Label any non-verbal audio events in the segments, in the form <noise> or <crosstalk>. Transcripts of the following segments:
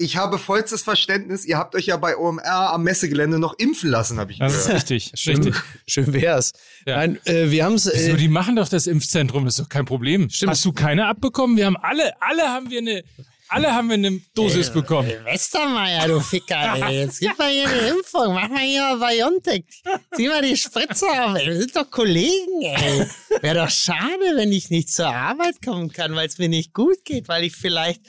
ich habe vollstes Verständnis. Ihr habt euch ja bei OMR am Messegelände noch impfen lassen, habe ich Das gehört. ist richtig. <laughs> Schön, richtig. schön wär's. Ja. Nein, äh, wir haben's. Wieso, Äh, die machen doch das Impfzentrum, das ist doch kein Problem. Stimmt. Hast du keine abbekommen? Wir haben alle, alle haben wir eine, alle haben wir eine Dosis bekommen. Westermeier, du Ficker, <laughs> ey. Jetzt gib mal hier eine Impfung. Mach mal hier mal Biontech. Zieh mal die Spritze auf, ey. Wir sind doch Kollegen, ey. Wäre doch schade, wenn ich nicht zur Arbeit kommen kann, weil es mir nicht gut geht, weil ich vielleicht.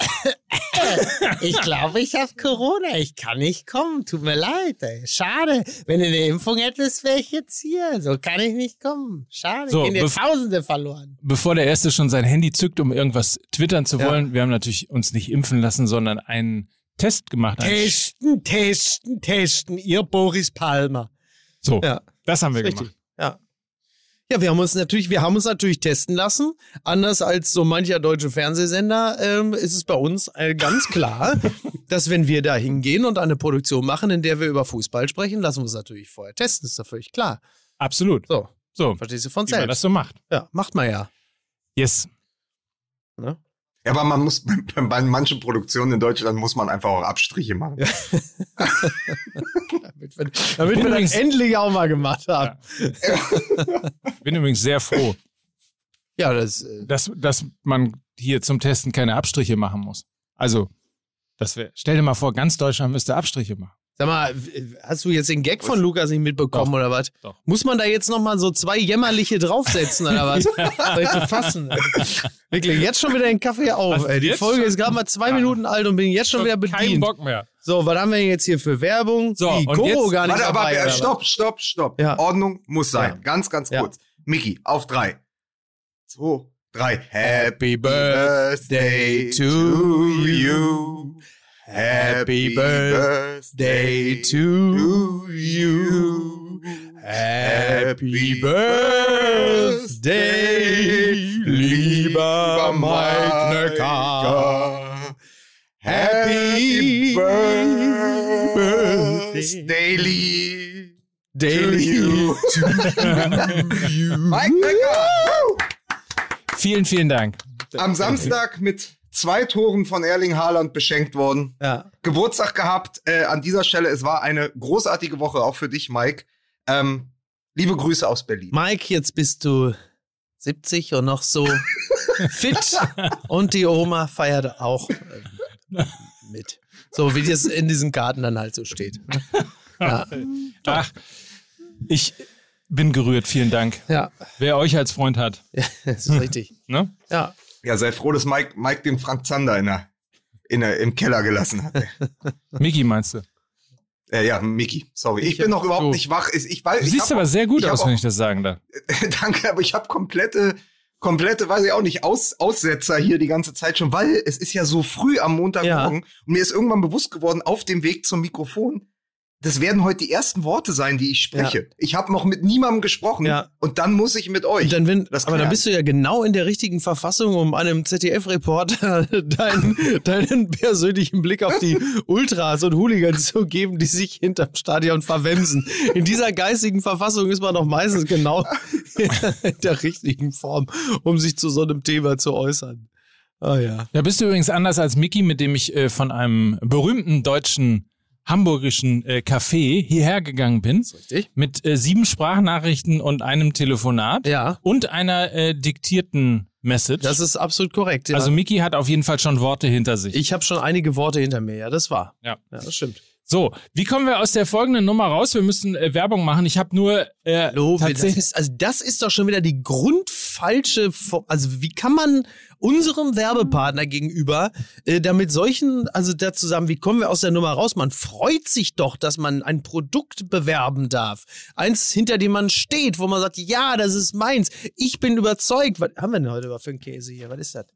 <laughs> ich glaube, ich habe Corona. Ich kann nicht kommen. Tut mir leid, ey. Schade. Wenn du eine Impfung hättest, wäre ich jetzt hier. So kann ich nicht kommen. Schade. So, Gehen dir bef- Tausende verloren. Bevor der Erste schon sein Handy zückt, um irgendwas twittern zu Ja. wollen, wir haben natürlich uns nicht impfen lassen, sondern einen Test gemacht. Testen, testen, testen. Ihr Boris Palmer. So, ja. das haben wir Richtig. gemacht. Ja. Ja, wir haben uns natürlich, wir haben uns natürlich testen lassen. Anders als so mancher deutsche Fernsehsender ähm, ist es bei uns äh, ganz klar, <laughs> dass wenn wir da hingehen und eine Produktion machen, in der wir über Fußball sprechen, lassen wir uns natürlich vorher testen. Ist doch völlig klar. Absolut. So, So, verstehst du von wie man das selbst. so macht. Ja, macht man ja. Yes. Ne? Ja, aber man muss <laughs> bei, bei manchen Produktionen in Deutschland muss man einfach auch Abstriche machen. Damit wir, damit wir das Übrigens- endlich auch mal gemacht haben. Bin übrigens sehr froh, Ja, das. Äh, dass, dass man hier zum Testen keine Abstriche machen muss. Also, das wär, stell dir mal vor, ganz Deutschland müsste Abstriche machen. Sag mal, hast du jetzt den Gag von Lukas nicht mitbekommen Doch. oder was? Doch. Muss man da jetzt noch mal so zwei jämmerliche draufsetzen oder was? <laughs> Soll ich zu fassen? Wirklich, jetzt schon wieder den Kaffee auf. Ey. Die Folge schon? ist gerade mal zwei Minuten alt und bin jetzt schon wieder Kein bedient. Bock mehr. So, was haben wir jetzt hier für Werbung? So, Die und Koro jetzt- gar nicht Warte, aber dabei. äh, oder stopp, stopp, stopp. Ja. Ordnung muss sein. Ja. Ganz, ganz Ja. kurz. Mickey, auf drei. Zwei, drei. Happy Birthday to you. Happy Birthday to you. Happy Birthday, lieber Mike Necker. Happy Birthday Daily. Daily you. to <laughs> you. Mike Becker. Vielen, vielen Dank. Am Samstag mit zwei Toren von Erling Haaland beschenkt worden. Ja. Geburtstag gehabt. Äh, an dieser Stelle, es war eine großartige Woche, auch für dich, Mike. Ähm, liebe Grüße aus Berlin. Mike, jetzt bist du 70 und noch so <laughs> fit und die Oma feiert auch äh, mit. So wie das in diesem Garten dann halt so steht. <laughs> Ja. Ach, ich bin gerührt. Vielen Dank. Ja, Wer euch als Freund hat, ja das ist richtig. ne? Ja. Ja, sei froh, dass Mike, Mike den Frank Zander in der, in der, im Keller gelassen hat. <laughs> Miki meinst du? äh, ja, Mickey, sorry. Ich, Ich bin noch überhaupt du- nicht wach. Ich, ich weiß, Du ich siehst hab aber sehr gut aus, auch- wenn ich das sagen darf. <laughs> Danke, aber ich habe komplette, komplette, weiß ich auch nicht, Aus, Aussetzer hier die ganze Zeit schon, weil es ist ja so früh am Montagmorgen und mir ist irgendwann bewusst geworden, auf dem Weg zum Mikrofon, das werden heute die ersten Worte sein, die ich spreche. Ich habe noch mit niemandem gesprochen Ja. und dann muss ich mit euch. Dann, wenn, das aber dann bist du ja genau in der richtigen Verfassung, um einem ZDF-Reporter <laughs> deinen, <laughs> deinen persönlichen Blick auf die Ultras und Hooligans zu geben, die sich hinterm Stadion verwemsen. In dieser geistigen Verfassung ist man doch meistens genau in der richtigen Form, um sich zu so einem Thema zu äußern. Ah ja. Da bist du übrigens anders als Miki, mit dem ich äh, von einem berühmten deutschen hamburgischen äh, Café hierher gegangen bin. Richtig? Mit äh, sieben Sprachnachrichten und einem Telefonat Ja. und einer äh, diktierten Message. Das ist absolut korrekt. Ja. Also Miki hat auf jeden Fall schon Worte hinter sich. ich habe schon einige Worte hinter mir, ja, das war. Ja. Ja, das stimmt. So, wie kommen wir aus der folgenden Nummer raus? Wir müssen äh, Werbung machen. Ich habe nur äh, Hallo, das tatsächlich ist, also das ist doch schon wieder die grundfalsche, also wie kann man unserem Werbepartner gegenüber äh, damit solchen, also da zusammen, wie kommen wir aus der Nummer raus? Man freut sich doch, dass man ein Produkt bewerben darf. Eins, hinter dem man steht, wo man sagt, ja, das ist meins. Ich bin überzeugt. Was haben wir denn heute für einen Käse hier? Was ist das?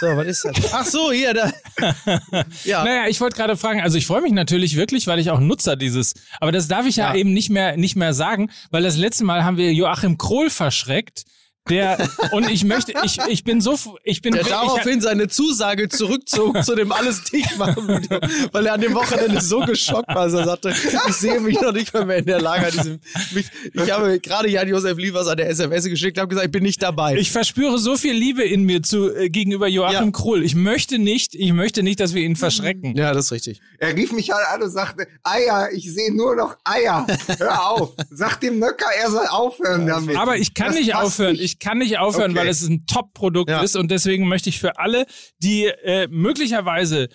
So, was ist das? Ach so, hier, da. <laughs> Ja. Naja, ich wollte gerade fragen, also ich freue mich natürlich wirklich, weil ich auch Nutzer dieses, aber das darf ich ja, Ja. eben nicht mehr, nicht mehr sagen, weil das letzte Mal haben wir Joachim Krohl verschreckt, der und ich möchte, ich, ich bin so, ich bin Der ich, daraufhin seine Zusage zurückzog <laughs> zu dem alles dicht machen Video, weil er an dem Wochenende so geschockt war, dass er sagte, ich sehe mich noch nicht mal mehr in der Lage. Diesem, mich, ich habe gerade Jan-Josef Liefers eine SMS geschickt, habe gesagt, ich bin nicht dabei. Ich verspüre so viel Liebe in mir zu äh, gegenüber Joachim Ja. Krull. Ich möchte nicht, ich möchte nicht, dass wir ihn verschrecken. ja, das ist richtig. Er rief mich halt an und sagte, Eier, ich sehe nur noch Eier. Hör auf. Sag dem Nöcker, er soll aufhören damit. Aber ich kann Das nicht aufhören. nicht. Ich kann nicht aufhören, Okay. weil es ein Top-Produkt Ja. ist und deswegen möchte ich für alle, die äh, möglicherweise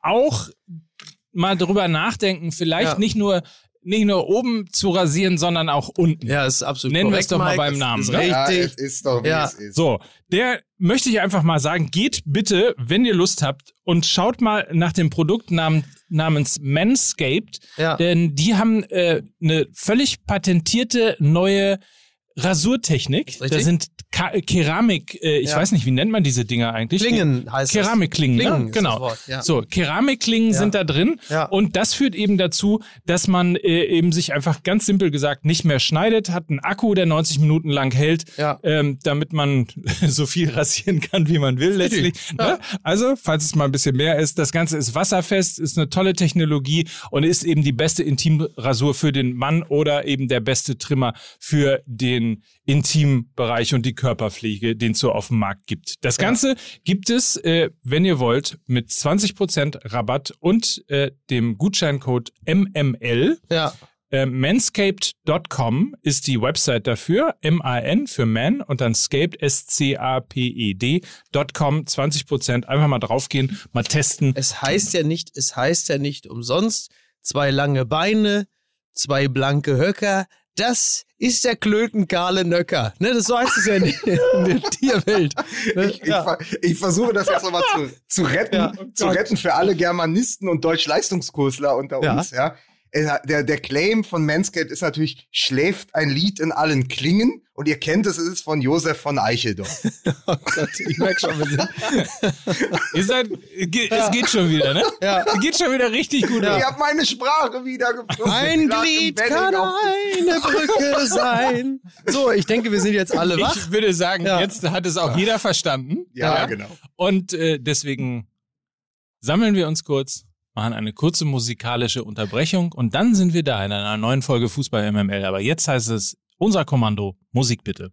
auch mal drüber nachdenken, vielleicht Ja. nicht nur nicht nur oben zu rasieren, sondern auch unten. Ja, ist absolut Nennen wir es doch mal Mike. beim Namen, Ist ne? ja, Richtig. es ist doch, wie Ja. es ist. So, der möchte ich einfach mal sagen, geht bitte, wenn ihr Lust habt, und schaut mal nach dem Produkt namen, namens Manscaped, Ja. denn die haben äh, eine völlig patentierte neue Rasurtechnik. Da sind Ka Keramik, äh, ich Ja. weiß nicht, wie nennt man diese Dinger eigentlich? Klingen heißt das. Keramikklingen, Klingen ne? genau. Wort, ja. So, Keramikklingen Ja. sind da drin Ja. und das führt eben dazu, dass man äh, eben sich einfach ganz simpel gesagt nicht mehr schneidet, hat einen Akku, der 90 Minuten lang hält, ähm, damit man <laughs> so viel rasieren kann, wie man will letztlich. Ne? Also, falls es mal ein bisschen mehr ist, das Ganze ist wasserfest, ist eine tolle Technologie und ist eben die beste Intimrasur für den Mann oder eben der beste Trimmer für den Intimbereich und die Körperpflege, den es so auf dem Markt gibt. Das Ganze gibt es, äh, wenn ihr wollt, mit 20% Rabatt und äh, dem Gutscheincode MML. Ja. Äh, manscaped.com ist die Website dafür. M-A-N für Man und dann scaped, S-C-A-P-E-D.com. 20% einfach mal draufgehen, mal testen. Es heißt ja nicht, es heißt ja nicht umsonst, zwei lange Beine, zwei blanke Höcker, das ist der klötenkahle Nöcker. Ne, das so heißt es ja in, in der Tierwelt. Ne? Ich, ich, ver- ich versuche das jetzt nochmal zu, zu retten, Ja. zu retten für alle Germanisten und Deutsch-Leistungskursler unter Ja. uns, ja. Der, der Claim von Manscaped ist natürlich, schläft ein Lied in allen Klingen. Und ihr kennt es, es ist von Josef von Eicheldorf. <laughs> Oh Gott, ich merke schon, wir sind, <laughs> Ihr seid, ge- es geht schon wieder, ne? Ja. Es geht schon wieder richtig gut. Ich ab. habe meine Sprache wiedergefunden. ein Ich lag im Glied kann eine Brücke sein. So, ich denke, wir sind jetzt alle wach. Ich würde sagen, Ja. jetzt hat es auch jeder verstanden. Ja, Ja. genau. Und äh, deswegen sammeln wir uns kurz, machen eine kurze musikalische Unterbrechung und dann sind wir da in einer neuen Folge Fußball MML. Aber jetzt heißt es, unser Kommando, Musik bitte.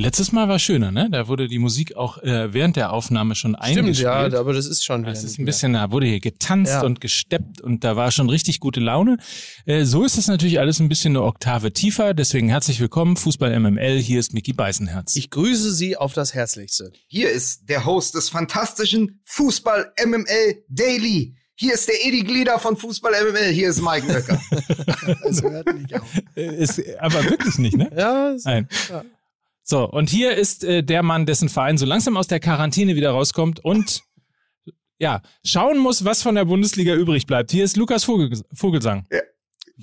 Letztes Mal war schöner, ne? Da wurde die Musik auch äh, während der Aufnahme schon Stimmt, eingespielt. ja, aber das ist schon. Es ist ein bisschen, da wurde hier getanzt Ja. und gesteppt und da war schon richtig gute Laune. Äh, so ist es natürlich alles ein bisschen eine Oktave tiefer. Deswegen herzlich willkommen, Fußball MML. Hier ist Mickey Beißenherz. Ich grüße Sie auf das Herzlichste. Hier ist der Host des fantastischen Fußball MML Daily. Hier ist der Edi Glieder von Fußball MML. Hier ist Mike Nöcker. <laughs> Das hört nicht auf. Äh, ist aber wirklich nicht, ne? Ja, ist- Nein. Ja. So, und hier ist äh, der Mann, dessen Verein so langsam aus der Quarantäne wieder rauskommt und ja, schauen muss, was von der Bundesliga übrig bleibt. Hier ist Lukas Vogel, Vogelsang.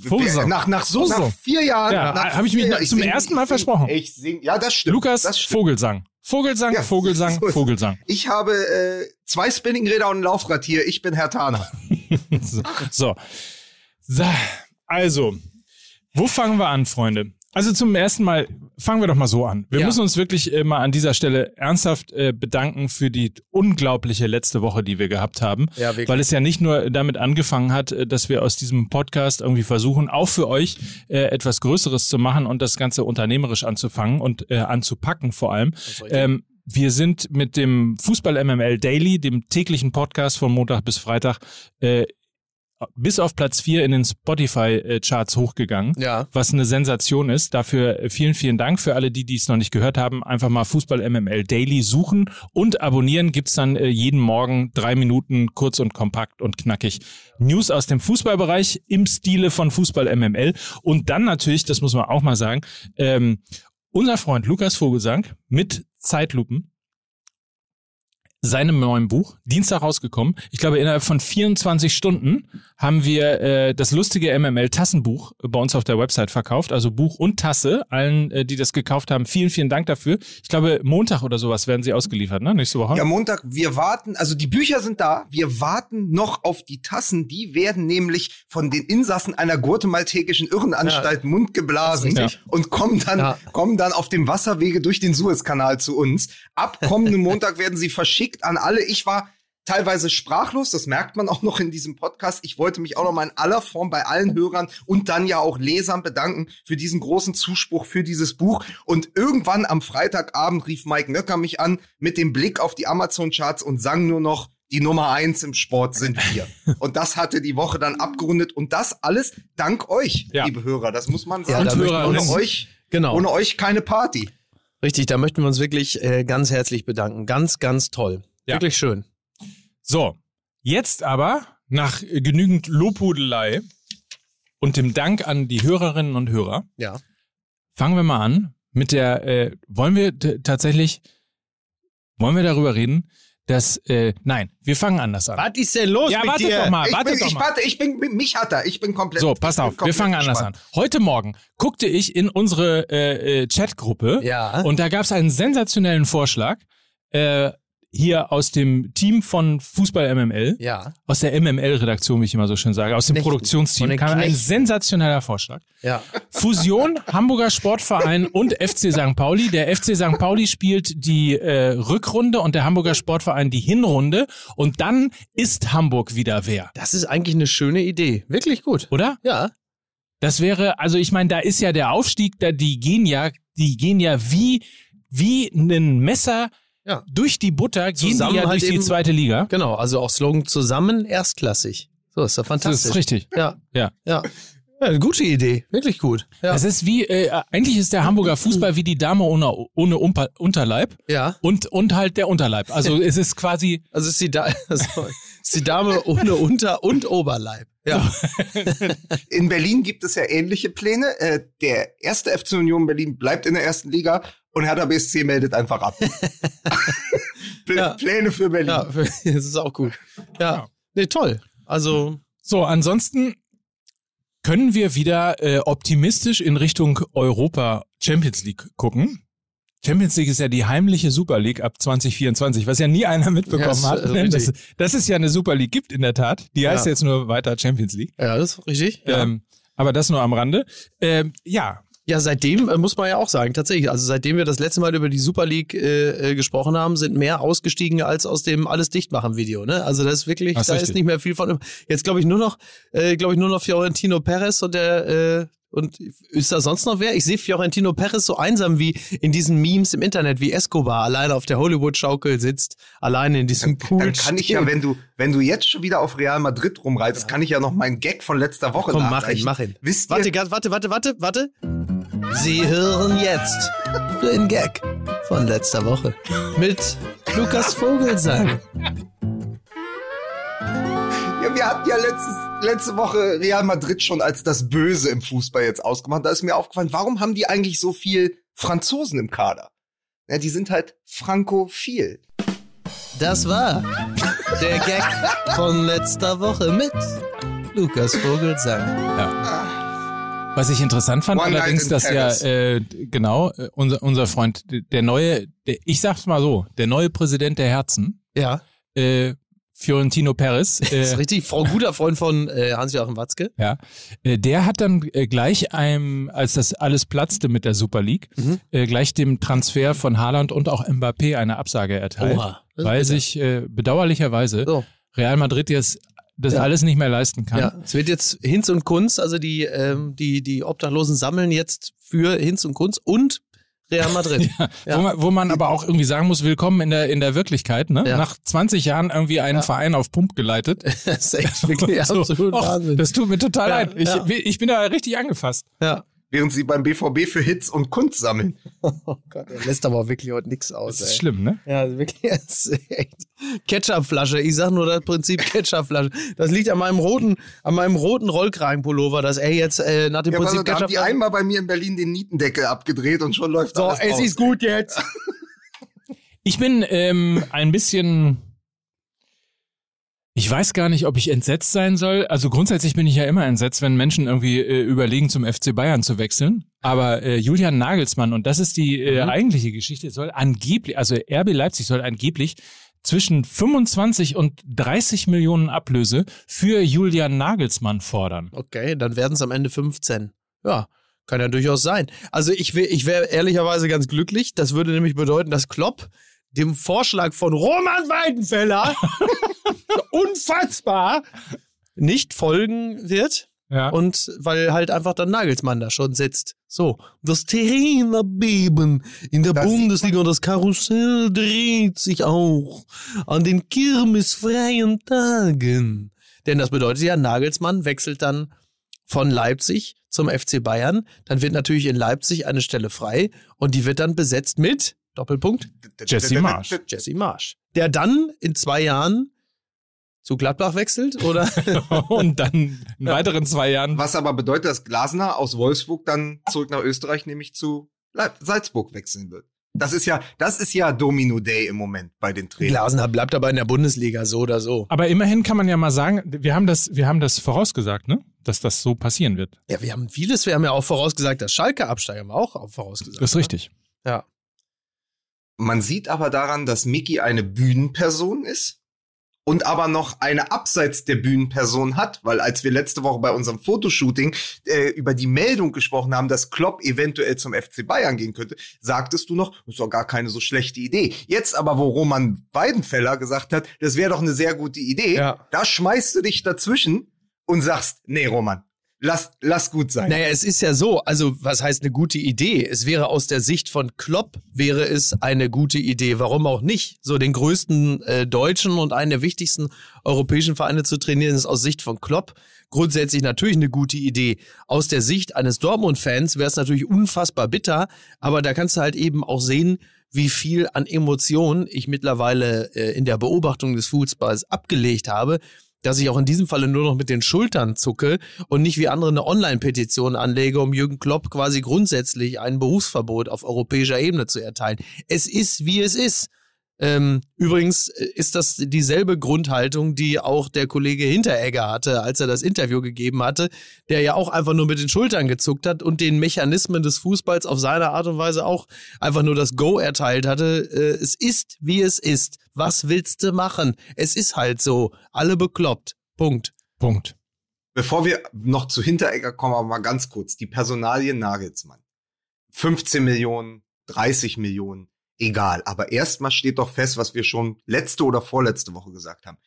Vogelsang. Nach, nach so nach vier Jahren. Ja, nach hab ich mich Jahren- zum sing- ersten Mal ich sing- versprochen. Ich sing, ja, das stimmt. Lukas das stimmt. Vogelsang. Vogelsang, Ja, Vogelsang, so <laughs> Vogelsang. Ich habe äh, zwei Spinningräder und ein Laufrad hier. Ich bin Herr Taner. so. <laughs> so. So. Also, wo fangen wir an, Freunde? Also zum ersten Mal fangen wir doch mal so an. Wir Ja. müssen uns wirklich äh, mal an dieser Stelle ernsthaft äh, bedanken für die unglaubliche letzte Woche, die wir gehabt haben. Ja, wirklich. Weil es ja nicht nur damit angefangen hat, äh, dass wir aus diesem Podcast irgendwie versuchen, auch für euch äh, etwas Größeres zu machen und das Ganze unternehmerisch anzufangen und äh, anzupacken vor allem. Ähm, wir sind mit dem Fußball MML Daily, dem täglichen Podcast von Montag bis Freitag, äh, bis auf Platz 4 in den Spotify-Charts hochgegangen. Ja. Was eine Sensation ist. Dafür äh, vielen, vielen Dank für alle, die die es noch nicht gehört haben. Einfach mal Fußball MML Daily suchen und abonnieren. Gibt's dann äh, jeden Morgen drei Minuten kurz und kompakt und knackig News aus dem Fußballbereich im Stile von Fußball MML. Und dann natürlich, das muss man auch mal sagen, ähm, unser Freund Lukas Vogelsang mit Zeitlupen seinem neuen Buch, Dienstag rausgekommen. Ich glaube, innerhalb von 24 Stunden haben wir äh, das lustige MML-Tassenbuch bei uns auf der Website verkauft. Also Buch und Tasse. Allen, äh, die das gekauft haben, vielen, vielen Dank dafür. Ich glaube, Montag oder sowas werden sie ausgeliefert, ne? Nächste Woche. Ja, Montag. Wir warten, also die Bücher sind da. Wir warten noch auf die Tassen. Die werden nämlich von den Insassen einer guatemaltekischen Irrenanstalt ja. mundgeblasen ja. und kommen dann, ja. kommen dann auf dem Wasserwege durch den Suezkanal zu uns. Ab kommenden Montag werden sie verschickt an alle. Ich war teilweise sprachlos, das merkt man auch noch in diesem Podcast. Ich wollte mich auch noch mal in aller Form bei allen Hörern und dann ja auch Lesern bedanken für diesen großen Zuspruch für dieses Buch. Und irgendwann am Freitagabend rief Mike Nöcker mich an mit dem Blick auf die Amazon-Charts und sang nur noch, die Nummer eins im Sport sind wir. <laughs> Und das hatte die Woche dann abgerundet. Und das alles dank euch, ja. liebe Hörer. Das muss man sagen. Ja, Hörer, ohne euch, genau. ohne euch keine Party. Richtig, da möchten wir uns wirklich äh, ganz herzlich bedanken. Ganz, ganz toll. Ja. Wirklich schön. So, jetzt aber nach genügend Lobhudelei und dem Dank an die Hörerinnen und Hörer. Ja. Fangen wir mal an mit der, äh, wollen wir tatsächlich, wollen wir darüber reden, dass, äh, nein, wir fangen anders an. Was ist denn los ja, mit warte dir? Doch mal, ich warte bin, doch ich, mal. Warte, ich bin, mich hat er, ich bin komplett. So, pass auf, wir fangen anders gespannt. an. Heute Morgen guckte ich in unsere äh, äh, Chatgruppe ja. und da gab es einen sensationellen Vorschlag. Äh, hier aus dem Team von Fußball MML, ja. aus der MML-Redaktion, wie ich immer so schön sage, aus dem Knechten. Produktionsteam, kam Knechten. ein sensationeller Vorschlag. Ja. Fusion <laughs> Hamburger Sportverein und FC St. Pauli. Der FC St. Pauli spielt die äh, Rückrunde und der Hamburger Sportverein die Hinrunde und dann ist Hamburg wieder wer. Das ist eigentlich eine schöne Idee. Wirklich gut. Oder? Ja. Das wäre, also ich meine, da ist ja der Aufstieg, da die gehen ja, die gehen ja wie, wie ein Messer ja. durch die Butter gehen zusammen die ja halt durch die zweite Liga. Genau, also auch Slogan zusammen erstklassig. So ist doch fantastisch. Das ist richtig. Ja. Ja. Ja. Ja, eine gute Idee, wirklich gut. Ja. Es ist wie, äh, eigentlich ist der Hamburger Fußball wie die Dame ohne, ohne Umpa Unterleib. Ja. Und, und halt der Unterleib. Also <laughs> es ist quasi. Also es ist die, da <laughs> also ist die Dame ohne Unter- und Oberleib. Ja. <laughs> in Berlin gibt es ja ähnliche Pläne. Äh, der erste FC Union Berlin bleibt in der ersten Liga und Hertha BSC meldet einfach ab. <laughs> ja. Pläne für Berlin. Ja, <laughs> das ist auch gut. Ja. ja. Nee, toll. Also. So, ansonsten können wir wieder äh, optimistisch in Richtung Europa Champions League gucken. Champions League ist ja die heimliche Super League ab 2024, was ja nie einer mitbekommen ja, hat. Äh, dass, dass, es ja eine Super League gibt in der Tat. Die heißt ja. jetzt nur weiter Champions League. Ja, das ist richtig. Ähm, aber das nur am Rande. Ähm, ja, ja, seitdem äh, muss man ja auch sagen, tatsächlich. Also seitdem wir das letzte Mal über die Super League äh, äh gesprochen haben, sind mehr ausgestiegen als aus dem alles dichtmachen Video. Ne? Also das ist wirklich, das da richtig. ist nicht mehr viel von. Jetzt glaube ich nur noch, äh, glaube ich nur noch Fiorentino Perez und der äh, und ist da sonst noch wer? Ich sehe Fiorentino Perez so einsam wie in diesen Memes im Internet, wie Escobar alleine auf der Hollywood-Schaukel sitzt, alleine in diesem Pool. Dann kann ich ja, wenn du, wenn du jetzt schon wieder auf Real Madrid rumreitest, ja. kann ich ja noch meinen Gag von letzter Woche Komm, mach ihn, mach ihn. Wisst warte, ihr? warte, warte, warte, warte. Sie hören jetzt den Gag von letzter Woche mit Lukas Vogelsang. Ja, wir hatten ja letztes, letzte Woche Real Madrid schon als das Böse im Fußball jetzt ausgemacht. Da ist mir aufgefallen, warum haben die eigentlich so viel Franzosen im Kader? Ja, die sind halt frankophil. Das war der Gag von letzter Woche mit Lukas Vogelsang. Ja. Was ich interessant fand, One allerdings, dass ja äh, genau äh, unser unser Freund, der neue, der, ich sag's mal so, der neue Präsident der Herzen, ja, äh, Fiorentino Perez. Äh, <laughs> das ist richtig, Frau guter Freund von äh, Hans-Joachim Watzke. Ja, äh, der hat dann äh, gleich einem, als das alles platzte mit der Super League, mhm. äh, gleich dem Transfer von Haaland und auch Mbappé eine Absage erteilt, Oha, weil sich äh, bedauerlicherweise so. Real Madrid jetzt das ja. alles nicht mehr leisten kann. Ja, es wird jetzt Hinz und Kunz, also die, ähm, die, die Obdachlosen sammeln jetzt für Hinz und Kunz und Real Madrid. <laughs> ja, ja. Wo, man, wo man aber auch irgendwie sagen muss, willkommen in der, in der Wirklichkeit. Ne? Ja. Nach 20 Jahren irgendwie einen Verein auf Pump geleitet. <laughs> das ist echt wirklich <laughs> so, absolut och, Wahnsinn. Das tut mir total leid. Ich, ich bin da richtig angefasst. Ja während sie beim BVB für Hits und Kunst sammeln. <laughs> Oh Gott, er lässt aber wirklich heute nichts aus. Das ist ey. schlimm, ne? Ja, wirklich. <laughs> Ist echt. Ketchupflasche. Ich sag nur das Prinzip Ketchupflasche. Das liegt an meinem roten, an meinem roten Rollkragenpullover, dass er jetzt äh, nach dem ja, Prinzip also, Ketchup. haben die einmal bei mir in Berlin den Nietendeckel abgedreht und schon läuft so, alles So, es raus. ist gut jetzt. <laughs> Ich bin ähm, ein bisschen. Ich weiß gar nicht, ob ich entsetzt sein soll. Also grundsätzlich bin ich ja immer entsetzt, wenn Menschen irgendwie äh, überlegen, zum FC Bayern zu wechseln. Aber äh, Julian Nagelsmann, und das ist die äh, mhm. eigentliche Geschichte, soll angeblich, also RB Leipzig soll angeblich zwischen 25 und 30 Millionen Ablöse für Julian Nagelsmann fordern. Okay, dann werden es am Ende 15. Ja, kann ja durchaus sein. Also ich, ich wäre ehrlicherweise ganz glücklich. Das würde nämlich bedeuten, dass Klopp dem Vorschlag von Roman Weidenfeller <laughs> unfassbar nicht folgen wird. Ja. Und weil halt einfach dann Nagelsmann da schon sitzt. So, das Terrain erbeben in der das Bundesliga und das Karussell dreht sich auch an den kirmesfreien Tagen. Denn das bedeutet ja, Nagelsmann wechselt dann von Leipzig zum FC Bayern. Dann wird natürlich in Leipzig eine Stelle frei und die wird dann besetzt mit Doppelpunkt. Jesse Marsch. Jesse Marsch. Der dann in zwei Jahren zu Gladbach wechselt, oder? und dann in weiteren zwei Jahren. Was aber bedeutet, dass Glasner aus Wolfsburg dann zurück nach Österreich, nämlich zu Salzburg wechseln wird. Das ist ja, das ist ja Domino Day im Moment bei den Trainern. Glasner bleibt aber in der Bundesliga so oder so. Aber immerhin kann man ja mal sagen, wir haben das, wir haben das vorausgesagt, ne? Dass das so passieren wird. Ja, wir haben vieles. Wir haben ja auch vorausgesagt, dass Schalke absteigen, haben wir auch vorausgesagt. Das ist richtig. Ja. Man sieht aber daran, dass Mickey eine Bühnenperson ist und aber noch eine abseits der Bühnenperson hat, weil als wir letzte Woche bei unserem Fotoshooting äh, über die Meldung gesprochen haben, dass Klopp eventuell zum FC Bayern gehen könnte, sagtest du noch, das ist doch gar keine so schlechte Idee. Jetzt aber, wo Roman Weidenfeller gesagt hat, das wäre doch eine sehr gute Idee, ja. da schmeißt du dich dazwischen und sagst, nee, Roman, Lass, lass gut sein. Naja, es ist ja so, also was heißt eine gute Idee? Es wäre aus der Sicht von Klopp, wäre es eine gute Idee. Warum auch nicht? So den größten äh, deutschen und einen der wichtigsten europäischen Vereine zu trainieren, ist aus Sicht von Klopp grundsätzlich natürlich eine gute Idee. Aus der Sicht eines Dortmund-Fans wäre es natürlich unfassbar bitter, aber da kannst du halt eben auch sehen, wie viel an Emotionen ich mittlerweile äh, in der Beobachtung des Fußballs abgelegt habe dass ich auch in diesem Falle nur noch mit den Schultern zucke und nicht wie andere eine Online-Petition anlege, um Jürgen Klopp quasi grundsätzlich ein Berufsverbot auf europäischer Ebene zu erteilen. Es ist, wie es ist. Ähm, übrigens äh, ist das dieselbe Grundhaltung, die auch der Kollege Hinteregger hatte, als er das Interview gegeben hatte, der ja auch einfach nur mit den Schultern gezuckt hat und den Mechanismen des Fußballs auf seine Art und Weise auch einfach nur das Go erteilt hatte. Äh, es ist, wie es ist. Was willst du machen? Es ist halt so. Alle bekloppt. Punkt. Punkt. Bevor wir noch zu Hinteregger kommen, aber mal ganz kurz. Die Personalien Nagelsmann. 15 Millionen, 30 Millionen egal. Aber erstmal steht doch fest, was wir schon letzte oder vorletzte Woche gesagt haben.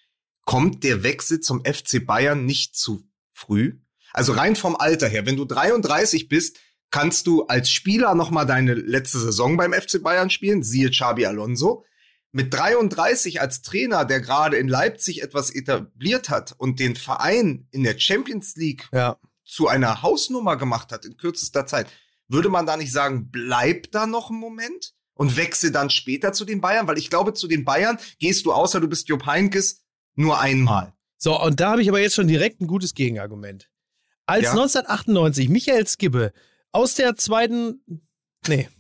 Kommt der Wechsel zum FC Bayern nicht zu früh? Also rein vom Alter her, wenn du 33 bist, kannst du als Spieler noch mal deine letzte Saison beim FC Bayern spielen, siehe Xabi Alonso. Mit 33 als Trainer, der gerade in Leipzig etwas etabliert hat und den Verein in der Champions League ja. zu einer Hausnummer gemacht hat in kürzester Zeit, würde man da nicht sagen, bleib da noch einen Moment? Und wechsel dann später zu den Bayern? Weil ich glaube, zu den Bayern gehst du, außer du bist Jupp Heinkes, nur einmal. So, und da habe ich aber jetzt schon direkt ein gutes Gegenargument. Als ja. 1998 Michael Skibbe aus der zweiten. Nee.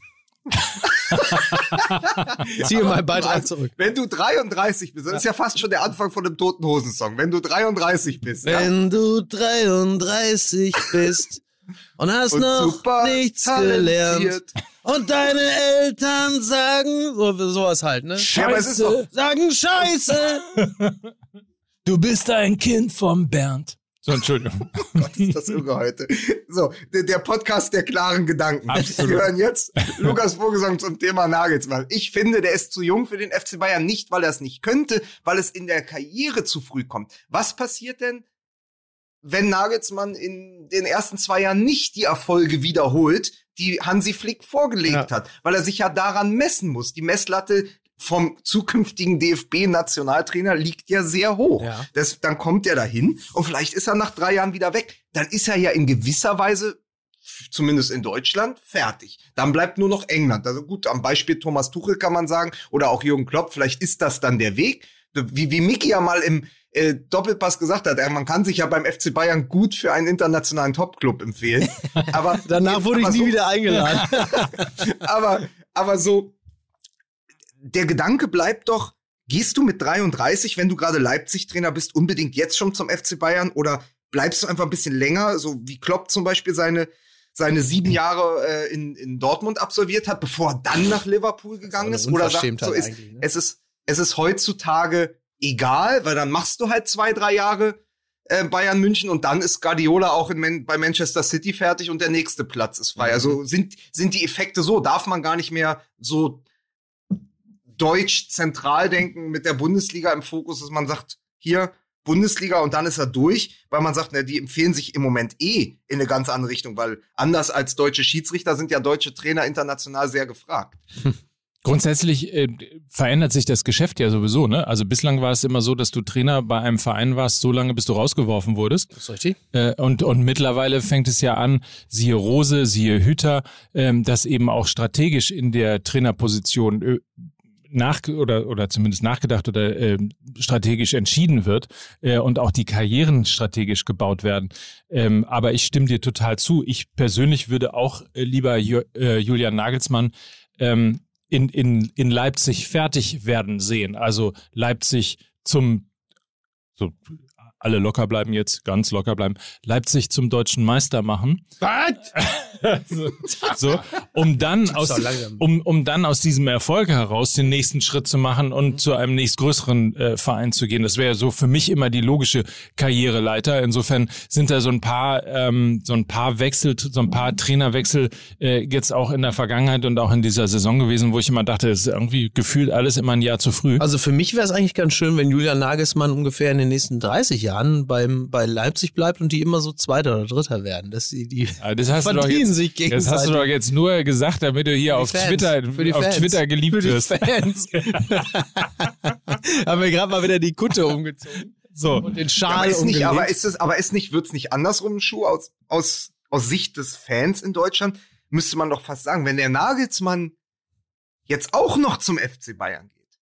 <laughs> Ziehe meinen Beitrag zurück. Wenn du 33 bist, das ist ja fast schon der Anfang von einem Toten Hosensong. Wenn du 33 bist. Wenn ja? du 33 bist und hast und noch nichts gelernt. Und deine Eltern sagen so, sowas halt, ne? Scheiße. Ja, sagen Scheiße. <laughs> du bist ein Kind vom Bernd. So, Entschuldigung. <laughs> oh Gott, ist das irre heute. So, der, der, Podcast der klaren Gedanken. Absolut. Wir hören jetzt Lukas Vogelsang zum Thema Nagelsmann. Ich finde, der ist zu jung für den FC Bayern. Nicht, weil er es nicht könnte, weil es in der Karriere zu früh kommt. Was passiert denn, wenn Nagelsmann in den ersten zwei Jahren nicht die Erfolge wiederholt, die Hansi Flick vorgelegt ja. hat, weil er sich ja daran messen muss. Die Messlatte vom zukünftigen DFB-Nationaltrainer liegt ja sehr hoch. Ja. Das, dann kommt er dahin und vielleicht ist er nach drei Jahren wieder weg. Dann ist er ja in gewisser Weise zumindest in Deutschland, fertig. Dann bleibt nur noch England. Also gut, am Beispiel Thomas Tuchel kann man sagen, oder auch Jürgen Klopp, vielleicht ist das dann der Weg. Wie, wie Miki ja mal im, äh, Doppelpass gesagt hat, man kann sich ja beim FC Bayern gut für einen internationalen Topclub empfehlen. <laughs> Aber danach wurde ich nie so, wieder eingeladen. <laughs> aber, aber so, der Gedanke bleibt doch, gehst du mit 33, wenn du gerade Leipzig-Trainer bist, unbedingt jetzt schon zum FC Bayern oder bleibst du einfach ein bisschen länger, so wie Klopp zum Beispiel seine seine sieben Jahre äh, in, in Dortmund absolviert hat, bevor er dann nach Liverpool gegangen ist, oder sagt, so ist, ne? es ist es ist heutzutage egal, weil dann machst du halt zwei drei Jahre äh, Bayern München und dann ist Guardiola auch in, bei Manchester City fertig und der nächste Platz ist frei. Mhm. Also sind sind die Effekte so, darf man gar nicht mehr so deutsch zentral denken mit der Bundesliga im Fokus, dass man sagt, hier Bundesliga und dann ist er durch, weil man sagt, na, die empfehlen sich im Moment eh in eine ganz andere Richtung, weil anders als deutsche Schiedsrichter sind ja deutsche Trainer international sehr gefragt. <laughs> Grundsätzlich äh, verändert sich das Geschäft ja sowieso, ne? Also bislang war es immer so, dass du Trainer bei einem Verein warst, so lange bis du rausgeworfen wurdest. Das ist richtig. Äh, und, und mittlerweile fängt es ja an, siehe Rose, siehe Hüter, ähm, dass eben auch strategisch in der Trainerposition äh, nach oder oder zumindest nachgedacht oder äh, strategisch entschieden wird äh, und auch die Karrieren strategisch gebaut werden. Ähm, aber ich stimme dir total zu. Ich persönlich würde auch äh, lieber Ju äh, Julian Nagelsmann ähm, in, in, in Leipzig fertig werden sehen. Also Leipzig zum so alle locker bleiben jetzt, ganz locker bleiben, Leipzig zum deutschen Meister machen. Was? <laughs> so, so, um dann aus, um, um dann aus diesem Erfolg heraus den nächsten Schritt zu machen und mhm. zu einem nächstgrößeren äh, Verein zu gehen. Das wäre so für mich immer die logische Karriereleiter. Insofern sind da so ein paar, ähm, so ein paar Wechsel, so ein paar Trainerwechsel äh, jetzt auch in der Vergangenheit und auch in dieser Saison gewesen, wo ich immer dachte, es ist irgendwie gefühlt alles immer ein Jahr zu früh. Also für mich wäre es eigentlich ganz schön, wenn Julian Nagelsmann ungefähr in den nächsten 30 Jahren beim, bei Leipzig bleibt und die immer so Zweiter oder Dritter werden. Dass sie, die das hast du doch jetzt, sich gegenseitig. Das hast du doch jetzt nur gesagt, damit du hier auf Twitter, auf Twitter geliebt Für die wirst. Fans. <laughs> <laughs> Haben wir gerade mal wieder die Kutte umgezogen. So. Und den Schal aber ist nicht, aber ist es, aber ist nicht, wird's nicht andersrum, Schuh, aus, aus, aus Sicht des Fans in Deutschland, müsste man doch fast sagen, wenn der Nagelsmann jetzt auch noch zum FC Bayern geht,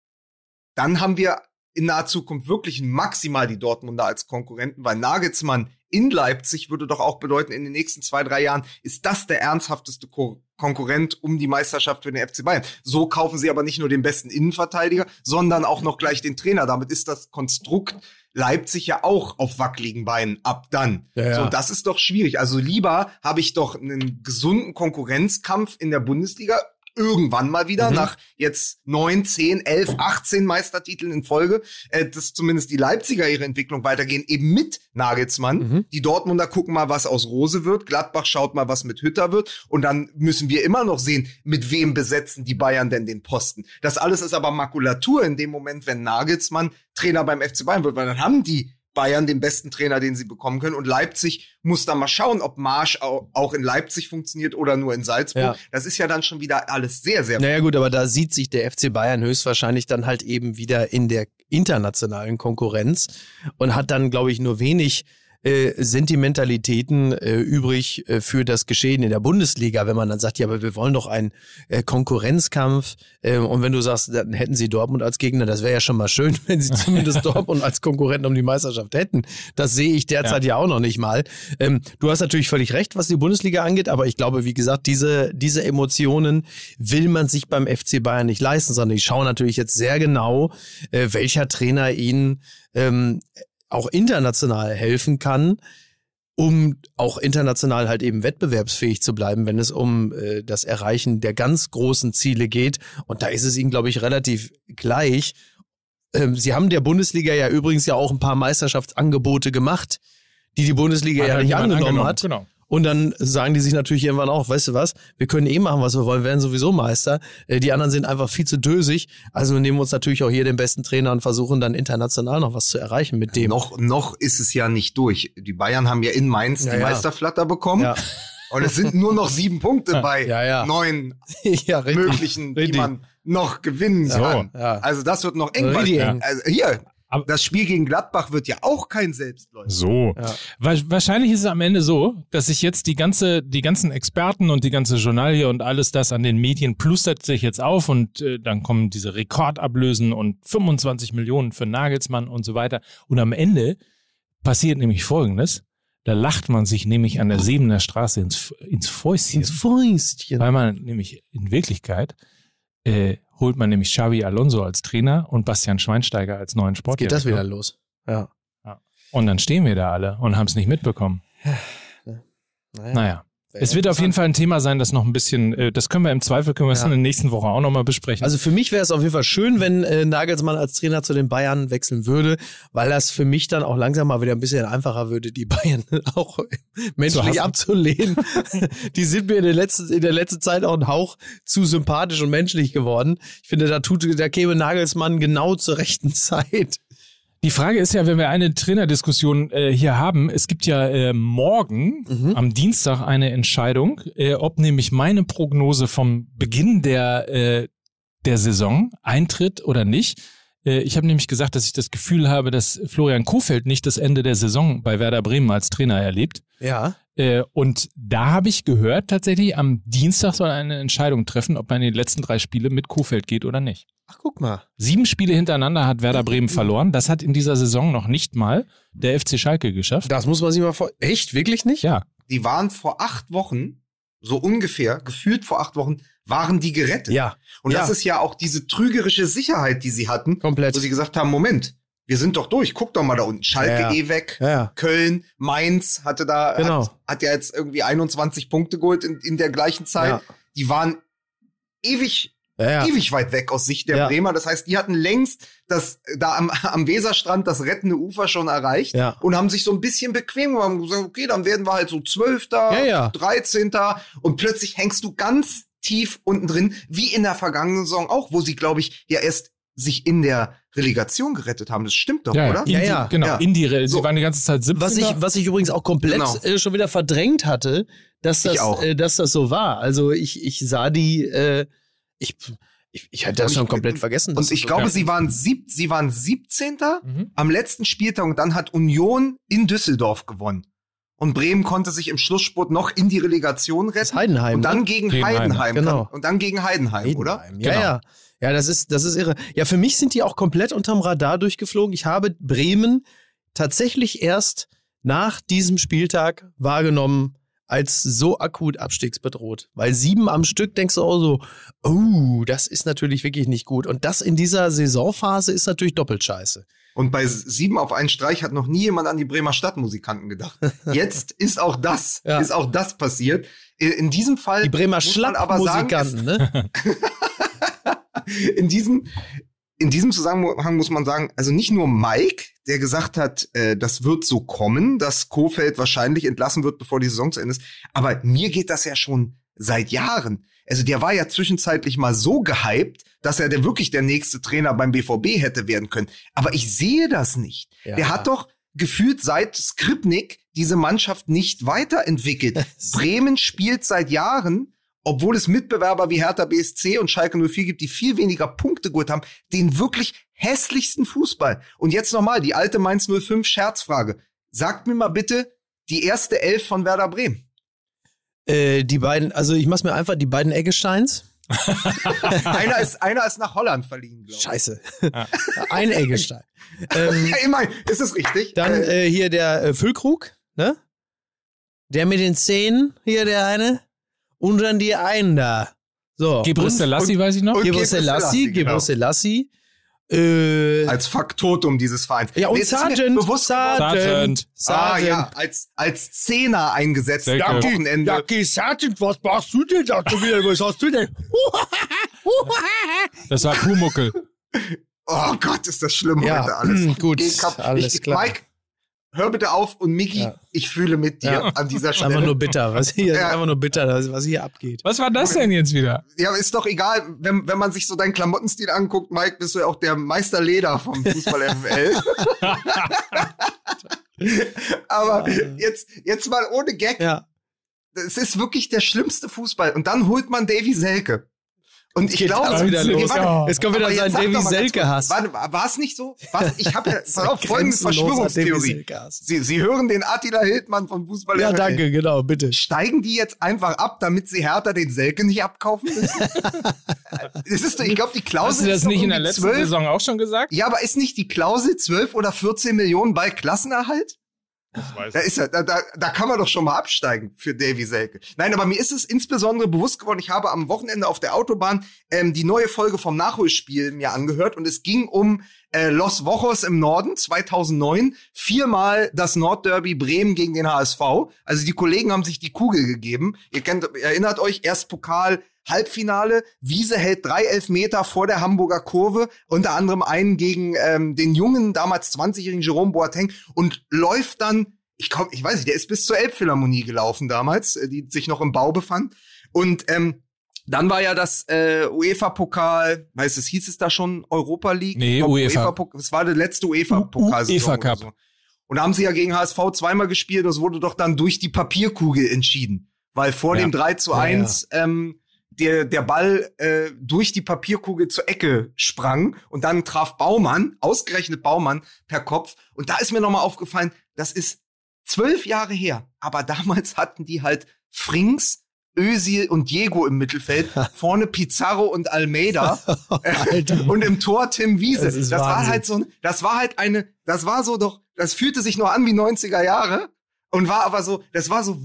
dann haben wir in naher Zukunft wirklich maximal die Dortmunder als Konkurrenten, weil Nagelsmann in Leipzig würde doch auch bedeuten, in den nächsten zwei, drei Jahren ist das der ernsthafteste Ko Konkurrent um die Meisterschaft für den FC Bayern. So kaufen sie aber nicht nur den besten Innenverteidiger, sondern auch noch gleich den Trainer. Damit ist das Konstrukt Leipzig ja auch auf wackeligen Beinen ab dann. Ja, ja. So, das ist doch schwierig. Also lieber habe ich doch einen gesunden Konkurrenzkampf in der Bundesliga irgendwann mal wieder, mhm. nach jetzt neun, zehn, elf, 18 Meistertiteln in Folge, äh, dass zumindest die Leipziger ihre Entwicklung weitergehen, eben mit Nagelsmann. Mhm. Die Dortmunder gucken mal, was aus Rose wird, Gladbach schaut mal, was mit Hütter wird und dann müssen wir immer noch sehen, mit wem besetzen die Bayern denn den Posten. Das alles ist aber Makulatur in dem Moment, wenn Nagelsmann Trainer beim FC Bayern wird, weil dann haben die Bayern den besten Trainer, den sie bekommen können. Und Leipzig muss dann mal schauen, ob Marsch auch in Leipzig funktioniert oder nur in Salzburg. Ja. Das ist ja dann schon wieder alles sehr, sehr. Naja, gut, aber da sieht sich der FC Bayern höchstwahrscheinlich dann halt eben wieder in der internationalen Konkurrenz und hat dann, glaube ich, nur wenig äh, Sentimentalitäten äh, übrig äh, für das Geschehen in der Bundesliga, wenn man dann sagt, ja, aber wir wollen doch einen äh, Konkurrenzkampf. Äh, und wenn du sagst, dann hätten sie Dortmund als Gegner, das wäre ja schon mal schön, <laughs> wenn sie zumindest <laughs> Dortmund als Konkurrenten um die Meisterschaft hätten. Das sehe ich derzeit ja, ja auch noch nicht mal. Ähm, du hast natürlich völlig recht, was die Bundesliga angeht, aber ich glaube, wie gesagt, diese, diese Emotionen will man sich beim FC Bayern nicht leisten, sondern ich schaue natürlich jetzt sehr genau, äh, welcher Trainer ihnen ähm, auch international helfen kann, um auch international halt eben wettbewerbsfähig zu bleiben, wenn es um äh, das Erreichen der ganz großen Ziele geht. Und da ist es ihnen, glaube ich, relativ gleich. Ähm, sie haben der Bundesliga ja übrigens ja auch ein paar Meisterschaftsangebote gemacht, die die Bundesliga Hat ja nicht angenommen, angenommen hat. Genau. Und dann sagen die sich natürlich irgendwann auch, weißt du was, wir können eh machen, was wir wollen, werden sowieso Meister. Äh, die anderen sind einfach viel zu dösig. Also nehmen wir uns natürlich auch hier den besten Trainer und versuchen dann international noch was zu erreichen mit dem. Noch, noch ist es ja nicht durch. Die Bayern haben ja in Mainz ja, die ja. Meisterflatter bekommen. Ja. Und es sind nur noch sieben Punkte bei neun <laughs> möglichen, richtig. die man noch gewinnen kann. So, Also das wird noch eng. Also hier, aber das Spiel gegen Gladbach wird ja auch kein Selbstläufer. So. Ja. Wahrscheinlich ist es am Ende so, dass sich jetzt die ganze, die ganzen Experten und die ganze Journalie und alles das an den Medien plustert sich jetzt auf und äh, dann kommen diese Rekordablösen und 25 Millionen für Nagelsmann und so weiter. Und am Ende passiert nämlich Folgendes. Da lacht man sich nämlich an der Sebener Straße ins, ins Fäustchen. Ins Fäustchen. Weil man nämlich in Wirklichkeit äh, holt man nämlich Xavi Alonso als Trainer und Bastian Schweinsteiger als neuen Geht Sportdirektor. das wieder los. Ja. Und dann stehen wir da alle und haben es nicht mitbekommen. Naja. Naja. Es wird auf jeden Fall ein Thema sein, das noch ein bisschen, äh, das können wir im Zweifel, können wir es Ja. in der nächsten Woche auch nochmal besprechen. Also für mich wäre es auf jeden Fall schön, wenn äh, Nagelsmann als Trainer zu den Bayern wechseln würde, weil das für mich dann auch langsam mal wieder ein bisschen einfacher würde, die Bayern <laughs> auch menschlich abzulehnen. <laughs> die sind mir in der, letzten, in der letzten Zeit auch ein Hauch zu sympathisch und menschlich geworden. Ich finde, da tut, da käme Nagelsmann genau zur rechten Zeit. Die Frage ist ja, wenn wir eine Trainerdiskussion äh, hier haben, es gibt ja äh, morgen Mhm. am Dienstag eine Entscheidung, äh, ob nämlich meine Prognose vom Beginn der, äh, der Saison eintritt oder nicht. Äh, ich habe nämlich gesagt, dass ich das Gefühl habe, dass Florian Kofeld nicht das Ende der Saison bei Werder Bremen als Trainer erlebt. Ja. Äh, und da habe ich gehört, tatsächlich am Dienstag soll eine Entscheidung treffen, ob man in die letzten drei Spiele mit Kofeld geht oder nicht. Ach, guck mal. Sieben Spiele hintereinander hat Werder Bremen verloren. Das hat in dieser Saison noch nicht mal der FC Schalke geschafft. Das muss man sich mal vor. Echt? Wirklich nicht? Ja, Die waren vor acht Wochen, so ungefähr, gefühlt vor acht Wochen, waren die gerettet. Ja, Und das ja. ist ja auch diese trügerische Sicherheit, die sie hatten, komplett. wo sie gesagt haben, Moment, wir sind doch durch, guck doch mal da unten. Schalke Ja, ja. eh weg. Ja. Köln, Mainz hatte da, Genau. hat, hat ja jetzt irgendwie 21 Punkte geholt in, in der gleichen Zeit. Die waren ewig, ewig weit weg aus Sicht der. Bremer. Das heißt, die hatten längst das, da am, <laughs> am Weserstrand das rettende Ufer schon erreicht und haben sich so ein bisschen bequem gemacht und gesagt, okay, dann werden wir halt so Zwölfter. 13. und plötzlich hängst du ganz tief unten drin, wie in der vergangenen Saison auch, wo sie, glaube ich, ja erst sich in der Relegation gerettet haben. Das stimmt doch, ja, oder? Ja, ja. Genau, Ja. in die, Re- sie So. waren die ganze Zeit 17. Was ich, was ich übrigens auch komplett Genau. äh, schon wieder verdrängt hatte, dass das, auch. äh, dass das so war. Also ich, ich sah die, äh, ich, ich, ich hatte das schon ich- komplett vergessen. Und ich das so glaube, sie waren sieb, sie waren 17. Mhm. am letzten Spieltag und dann hat Union in Düsseldorf gewonnen. Und Bremen konnte sich im Schlussspurt noch in die Relegation das retten. ist Heidenheim. Und dann ne? gegen Heidenheim, Heidenheim. genau. Und dann gegen Heidenheim, oder? Heidenheim. Ja, Genau. ja. Ja, das ist, das ist irre. Ja, für mich sind die auch komplett unterm Radar durchgeflogen. Ich habe Bremen tatsächlich erst nach diesem Spieltag wahrgenommen als so akut abstiegsbedroht. Weil sieben am Stück denkst du auch so, oh, das ist natürlich wirklich nicht gut. Und das in dieser Saisonphase ist natürlich doppelt scheiße. Und bei sieben auf einen Streich hat noch nie jemand an die Bremer Stadtmusikanten gedacht. Jetzt ist auch das, <laughs> Ja. ist auch das passiert. In diesem Fall Die Bremer Schlappmusikanten, ne? <laughs> in diesem, in diesem Zusammenhang muss man sagen, also nicht nur Mike, der gesagt hat, äh, das wird so kommen, dass Kofeld wahrscheinlich entlassen wird, bevor die Saison zu Ende ist, aber mir geht das ja schon seit Jahren. Also der war ja zwischenzeitlich mal so gehypt, dass er der wirklich der nächste Trainer beim BVB hätte werden können. Aber ich sehe das nicht. Ja. Der hat doch gefühlt seit Skripnik diese Mannschaft nicht weiterentwickelt. <laughs> Bremen spielt seit Jahren, obwohl es Mitbewerber wie Hertha BSC und Schalke 04 gibt, die viel weniger Punkte geholt haben, den wirklich hässlichsten Fußball. Und jetzt nochmal die alte Mainz 05 Scherzfrage. Sagt mir mal bitte die erste Elf von Werder Bremen. Äh, die beiden, also ich mach's mir einfach, die beiden Eggesteins. <laughs> einer, ist, einer ist nach Holland verliehen, glaube ich. Scheiße. <laughs> Ein Eggestein. ähm, Ja, <laughs> immerhin, ist es richtig? Dann Äh, äh, hier der äh, Füllkrug, ne? Der mit den Zähnen, hier der eine. Und dann die einen da. So. Der Lassi, weiß ich noch. Gebrüss Selassie, Gebrüss Gebrüss Selassie. Äh, als Faktotum dieses Vereins. ja, und Nee, Sergeant, bewusst Sergeant, Sergeant. Ah ja, als, als Zehner eingesetzt Sehr am. Wochenende. Ja, geh, Sergeant, was machst du denn da schon wieder? Was hast du denn? <laughs> Das war Pumuckel. Oh Gott, ist das schlimm Ja, heute alles. <clears throat> gut, Ich hab- alles klar. Mike, hör bitte auf und Miki, Ja. ich fühle mit dir Ja. an dieser Stelle. Einfach nur bitter, was hier, Ja. einfach nur bitter, was hier abgeht. Was war das denn jetzt wieder? Ja, ist doch egal, wenn, wenn man sich so deinen Klamottenstil anguckt, Mike, bist du ja auch der Meister Leder vom Fußball ML. <laughs> Aber jetzt, jetzt mal ohne Gag, Ja. es ist wirklich der schlimmste Fußball. Und dann holt man Davy Selke. Und ich glaube, das wieder los? warte, Jetzt kommt wieder sein Davy Selke-Hass. War es nicht so? Was, ich habe ja <laughs> folgende Verschwörungstheorie. Sie, Sie hören den Attila Hildmann vom Fußball Ja, danke, genau, bitte. Steigen die jetzt einfach ab, damit sie Hertha den Selke nicht abkaufen müssen? <laughs> ist, ich glaube, die Klausel Hast du das ist nicht in der letzten 12. Saison auch schon gesagt? Ja, aber ist nicht die Klausel 12 oder 14 Millionen bei Klassenerhalt? Da, ist er, da, da, da kann man doch schon mal absteigen für Davy Selke. Nein, aber mir ist es insbesondere bewusst geworden, ich habe am Wochenende auf der Autobahn ähm, die neue Folge vom Nachholspiel mir angehört und es ging um äh, Los Wochos im Norden 2009. Viermal das Nordderby Bremen gegen den HSV. Also die Kollegen haben sich die Kugel gegeben. Ihr kennt, erinnert euch, erst Pokal, Halbfinale. Wiese hält drei Elfmeter vor der Hamburger Kurve, unter anderem einen gegen ähm, den jungen, damals 20-jährigen Jerome Boateng und läuft dann, ich komm, ich weiß nicht, der ist bis zur Elbphilharmonie gelaufen damals, äh, die sich noch im Bau befand. Und ähm, dann war ja das äh, UEFA-Pokal, weißt du, hieß es da schon Europa League? Nee, UEFA. UEFA es war der letzte UEFA-Pokal. UEFA Cup. So. Und da haben sie ja gegen HSV zweimal gespielt und es wurde doch dann durch die Papierkugel entschieden. Weil vor Ja. dem 3 zu Ja, 1 Ähm, der, der Ball äh, durch die Papierkugel zur Ecke sprang und dann traf Baumann, ausgerechnet Baumann, per Kopf. Und da ist mir nochmal aufgefallen, das ist zwölf Jahre her, aber <laughs> damals hatten die halt Frings, Özil und Diego im Mittelfeld, <laughs> vorne Pizarro und Almeida <laughs> und im Tor Tim Wiese. Das Das, war halt so, das war halt eine, das war so doch, das fühlte sich noch an wie 90er Jahre und war aber so, das war so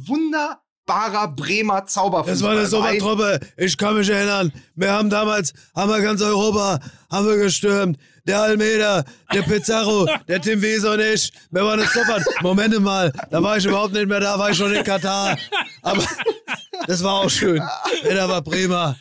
wunderbarer Bremer Zauberfußball. Das war eine ein- Sommertruppe. Ich kann mich erinnern. Wir haben damals, haben wir ganz Europa, haben wir gestürmt. Der Almeida, der Pizarro, <laughs> der Tim Wiese und ich. Wir waren es Super. Moment mal, da war ich überhaupt nicht mehr da, war ich schon in Katar. Aber <laughs> das war auch schön. Ja, da war Bremer.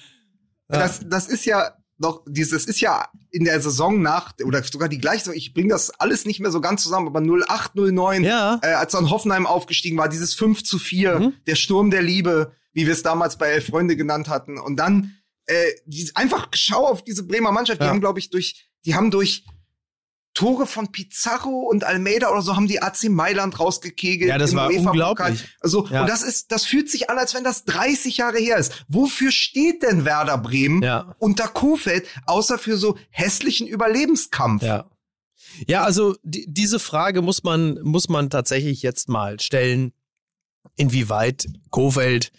Das, das ist ja noch, dieses ist ja in der Saison nach, oder sogar die gleiche Saison, ich bringe das alles nicht mehr so ganz zusammen, aber 08, 09, Ja. äh, als dann Hoffenheim aufgestiegen war, dieses 5 zu 4, Mhm. der Sturm der Liebe, wie wir es damals bei Elf Freunde genannt hatten. Und dann äh, die, einfach schau auf diese Bremer Mannschaft, die Ja. haben, glaube ich, durch, die haben durch Tore von Pizarro und Almeida oder so haben die AC Mailand rausgekegelt. Ja, das war unglaublich. Also, Ja. und das ist, das fühlt sich an, als wenn das 30 Jahre her ist. Wofür steht denn Werder Bremen Ja. unter Kofeld, außer für so hässlichen Überlebenskampf? Ja. Ja, also die, diese Frage muss man, muss man tatsächlich jetzt mal stellen, inwieweit Kofeld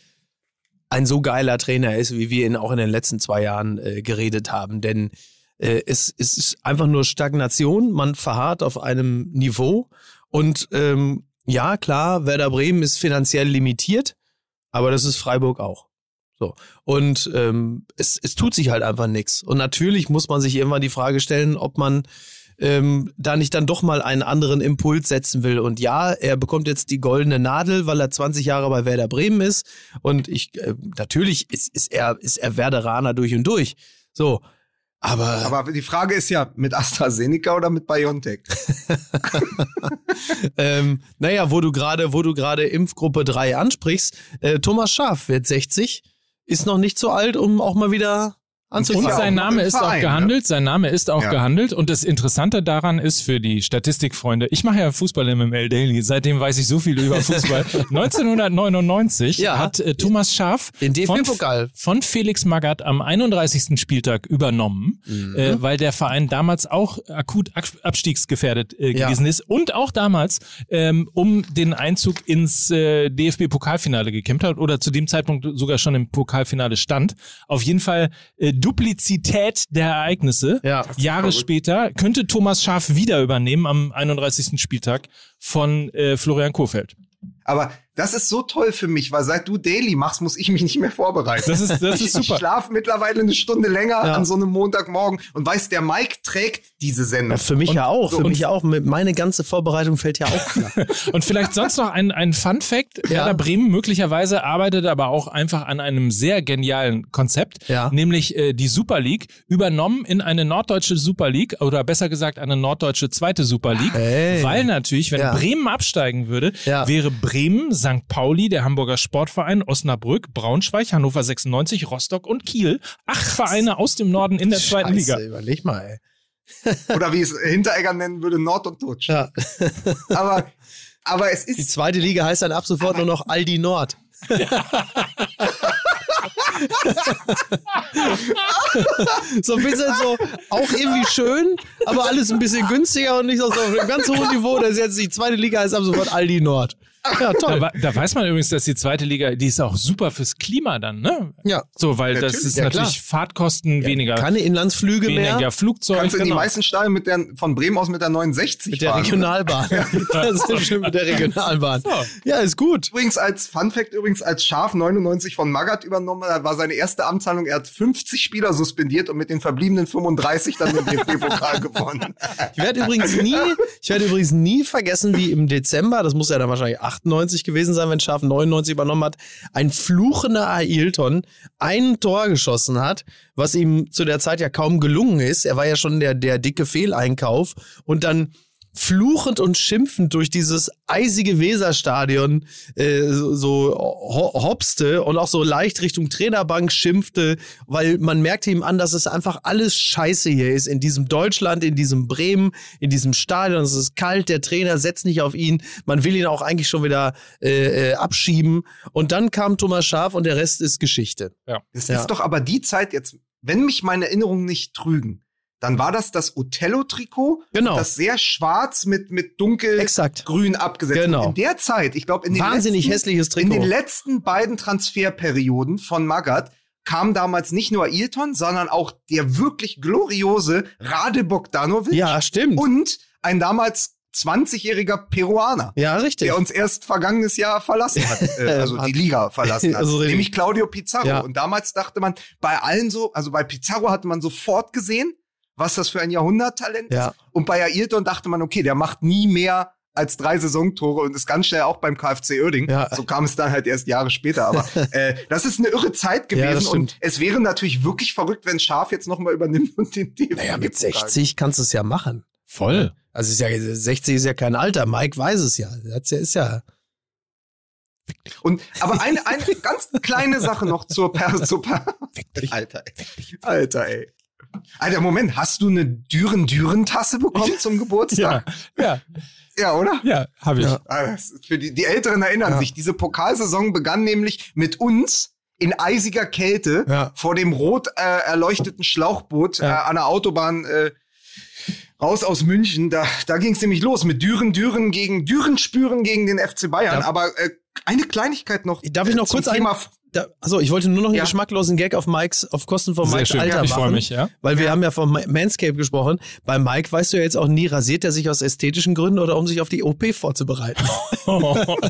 ein so geiler Trainer ist, wie wir ihn auch in den letzten zwei Jahren äh, geredet haben. Denn es, es ist einfach nur Stagnation, man verharrt auf einem Niveau. Und ähm, ja, klar, Werder Bremen ist finanziell limitiert, aber das ist Freiburg auch. So. Und ähm, es, es tut sich halt einfach nichts. Und natürlich muss man sich irgendwann die Frage stellen, ob man ähm, da nicht dann doch mal einen anderen Impuls setzen will. Und ja, er bekommt jetzt die goldene Nadel, weil er 20 Jahre bei Werder Bremen ist. Und ich, äh, natürlich ist, ist er, ist er Werderaner durch und durch. So. Aber, Aber die Frage ist ja, mit AstraZeneca oder mit BioNTech? <laughs> ähm, naja, wo du gerade, wo du gerade Impfgruppe 3 ansprichst, äh, Thomas Schaaf wird 60, ist noch nicht so alt, um auch mal wieder anzufangen. Ja, sein Name ist auch Verein, gehandelt. Sein Name ist auch Ja. gehandelt. Und das Interessante daran ist für die Statistikfreunde, ich mache ja Fußball im ML Daily, seitdem weiß ich so viel über Fußball. <laughs> 1999 Ja. hat äh, Thomas Schaaf Den von, DFB-Pokal. von Felix Magath am 31. Spieltag übernommen, Mhm. äh, weil der Verein damals auch akut ab- abstiegsgefährdet äh, Ja. gewesen ist und auch damals ähm, um den Einzug ins äh, DFB-Pokalfinale gekämpft hat oder zu dem Zeitpunkt sogar schon im Pokalfinale stand. Auf jeden Fall äh, Duplizität der Ereignisse. Ja. Jahre verrückt. später könnte Thomas Schaaf wieder übernehmen am 31. Spieltag von äh, Florian Kohfeldt. Aber das ist so toll für mich, weil seit du Daily machst, muss ich mich nicht mehr vorbereiten. Das ist, das ist ich super. schlafe mittlerweile eine Stunde länger Ja. an so einem Montagmorgen und weiß, der Mike trägt diese Sendung. Ja, für mich Und- ja auch. Für und- mich ja auch. Meine ganze Vorbereitung fällt ja auch flach. <laughs> Und vielleicht sonst noch ein, ein Fun Fact. Ja. Werder Bremen möglicherweise arbeitet aber auch einfach an einem sehr genialen Konzept, Ja. nämlich äh, die Super League, übernommen in eine norddeutsche Super League oder besser gesagt eine norddeutsche zweite Super League. Hey. Weil natürlich, wenn Ja. Bremen absteigen würde, Ja. wäre Bremen, St. Pauli, der Hamburger Sportverein, Osnabrück, Braunschweig, Hannover 96, Rostock und Kiel. Acht Vereine aus dem Norden in der zweiten Liga. überleg mal, ey. <laughs> Oder wie es Hinteregger nennen würde, Nord und Dutsch. Ja. Aber, aber es Die ist, zweite Liga heißt dann ab sofort nur noch Aldi Nord. <laughs> so ein bisschen so, auch irgendwie schön, aber alles ein bisschen günstiger und nicht so auf einem ganz hohen Niveau. Das ist jetzt die zweite Liga heißt ab sofort Aldi Nord. Ja, toll. Da, da, weiß man übrigens, dass die zweite Liga, die ist auch super fürs Klima dann, ne? Ja. So, weil Natürlich. das ist Ja, natürlich Fahrtkosten Ja, weniger, Keine Inlandsflüge weniger mehr. Flugzeug. Kannst du in die genau. meisten Stadien mit der, von Bremen aus mit der 69 Mit der fahren. Regionalbahn. <laughs> Das ist schön mit der Regionalbahn. Ja, ist gut. Übrigens als Fun Fact übrigens als Schaf 99 von Magath übernommen hat, war seine erste Amtshandlung, er hat 50 Spieler suspendiert und mit den verbliebenen 35 dann den DFB-Pokal gewonnen. Ich werde übrigens nie, ich werde übrigens nie vergessen, wie im Dezember, das muss ja dann wahrscheinlich 98 gewesen sein, wenn Schaf 99 übernommen hat, ein fluchender Ailton ein Tor geschossen hat, was ihm zu der Zeit ja kaum gelungen ist. Er war ja schon der, der dicke Fehleinkauf und dann fluchend und schimpfend durch dieses eisige Weserstadion äh, so, so ho hopste und auch so leicht Richtung Trainerbank schimpfte, weil man merkte ihm an, dass es einfach alles scheiße hier ist in diesem Deutschland, in diesem Bremen, in diesem Stadion. Es ist kalt, der Trainer setzt nicht auf ihn, man will ihn auch eigentlich schon wieder äh, äh, abschieben. Und dann kam Thomas Schaf und der Rest ist Geschichte. Das Ja. ist doch aber die Zeit jetzt, wenn mich meine Erinnerungen nicht trügen, dann war das das Othello-Trikot, Genau. das sehr schwarz mit, mit dunkelgrün abgesetzt. Genau. In der Zeit, ich glaube, in den Wahnsinnig letzten, In den letzten beiden Transferperioden von Magath kam damals nicht nur Ailton, sondern auch der wirklich gloriose Rade Bogdanovic ja, stimmt. und ein damals 20-jähriger Peruaner. ja, richtig. Der uns erst vergangenes Jahr verlassen hat, <laughs> äh, also die Liga verlassen hat, <laughs> Also nämlich Claudio Pizarro. Ja. Und damals dachte man, bei allen so, also bei Pizarro hatte man sofort gesehen, was das für ein Jahrhunderttalent Ja. ist. Und bei Ailton dachte man, okay, der macht nie mehr als drei Saisontore und ist ganz schnell auch beim KfC Oerding. Ja. So kam es dann halt erst Jahre später. Aber <laughs> äh, das ist eine irre Zeit Ja, gewesen und stimmt. es wäre natürlich wirklich verrückt, wenn Schaf jetzt nochmal übernimmt und den DFB Naja, mit Pokal 60 kannst du es ja machen. Voll. Also ist ja, 60 ist ja kein Alter. Mike weiß es ja. Das ist ja. Und aber eine, eine <laughs> ganz kleine Sache noch zur per, zur per Alter, ey. Alter, ey. Alter, Moment, hast du eine Düren-Düren-Tasse bekommen zum Ja, Geburtstag? ja, Ja, oder? ja, habe ich. Ja. Ah, Für die, die Älteren erinnern Ja. sich, diese Pokalsaison begann nämlich mit uns in eisiger Kälte Ja. vor dem rot äh, erleuchteten Schlauchboot Ja. äh, an der Autobahn äh, raus aus München. Da, da ging es nämlich los mit Düren, Düren gegen Düren spüren gegen den FC Bayern. Ja. Aber äh, eine Kleinigkeit noch. Darf ich noch kurz ein- Thema Da, also ich wollte nur noch einen Ja. geschmacklosen Gag auf Mikes, auf Kosten von Sehr Mikes schön. Alter ich machen. freue mich, ja. Weil wir haben ja vom Manscape gesprochen. Bei Mike weißt du ja jetzt auch nie, rasiert er sich aus ästhetischen Gründen oder um sich auf die OP vorzubereiten. <laughs>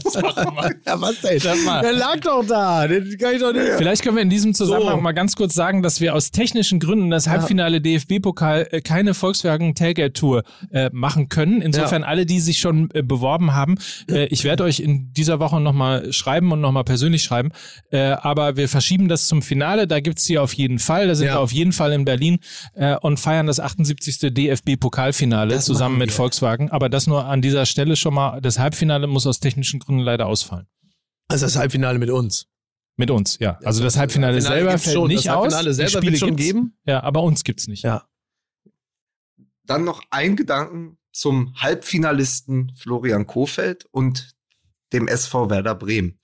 Sag mal. <laughs> ja, was denn? Sag mal. Der lag doch da. Den kann ich doch nicht. Vielleicht können wir in diesem Zusammenhang So. mal ganz kurz sagen, dass wir aus technischen Gründen das Halbfinale DFB-Pokal äh, keine Volkswagen Tailgate Tour äh, machen können. Insofern alle, die sich schon äh, beworben haben, ich werde euch in dieser Woche nochmal schreiben und nochmal persönlich schreiben. Äh, aber wir verschieben das zum Finale. Da gibt's die auf jeden Fall. Da sind Ja. wir auf jeden Fall in Berlin äh, und feiern das 78. DFB-Pokalfinale Das zusammen mit. Volkswagen. Aber das nur an dieser Stelle schon mal. Das Halbfinale muss aus technischen Gründen leider ausfallen. Also das Halbfinale mit uns. Mit uns, ja. Also das Halbfinale, Halbfinale selber fällt schon. nicht Das aus. Halbfinale selber Spiele wird schon gibt's. geben. Ja, aber uns gibt's nicht. Ja. Dann noch ein Gedanken zum Halbfinalisten Florian Kofeld und dem SV Werder Bremen.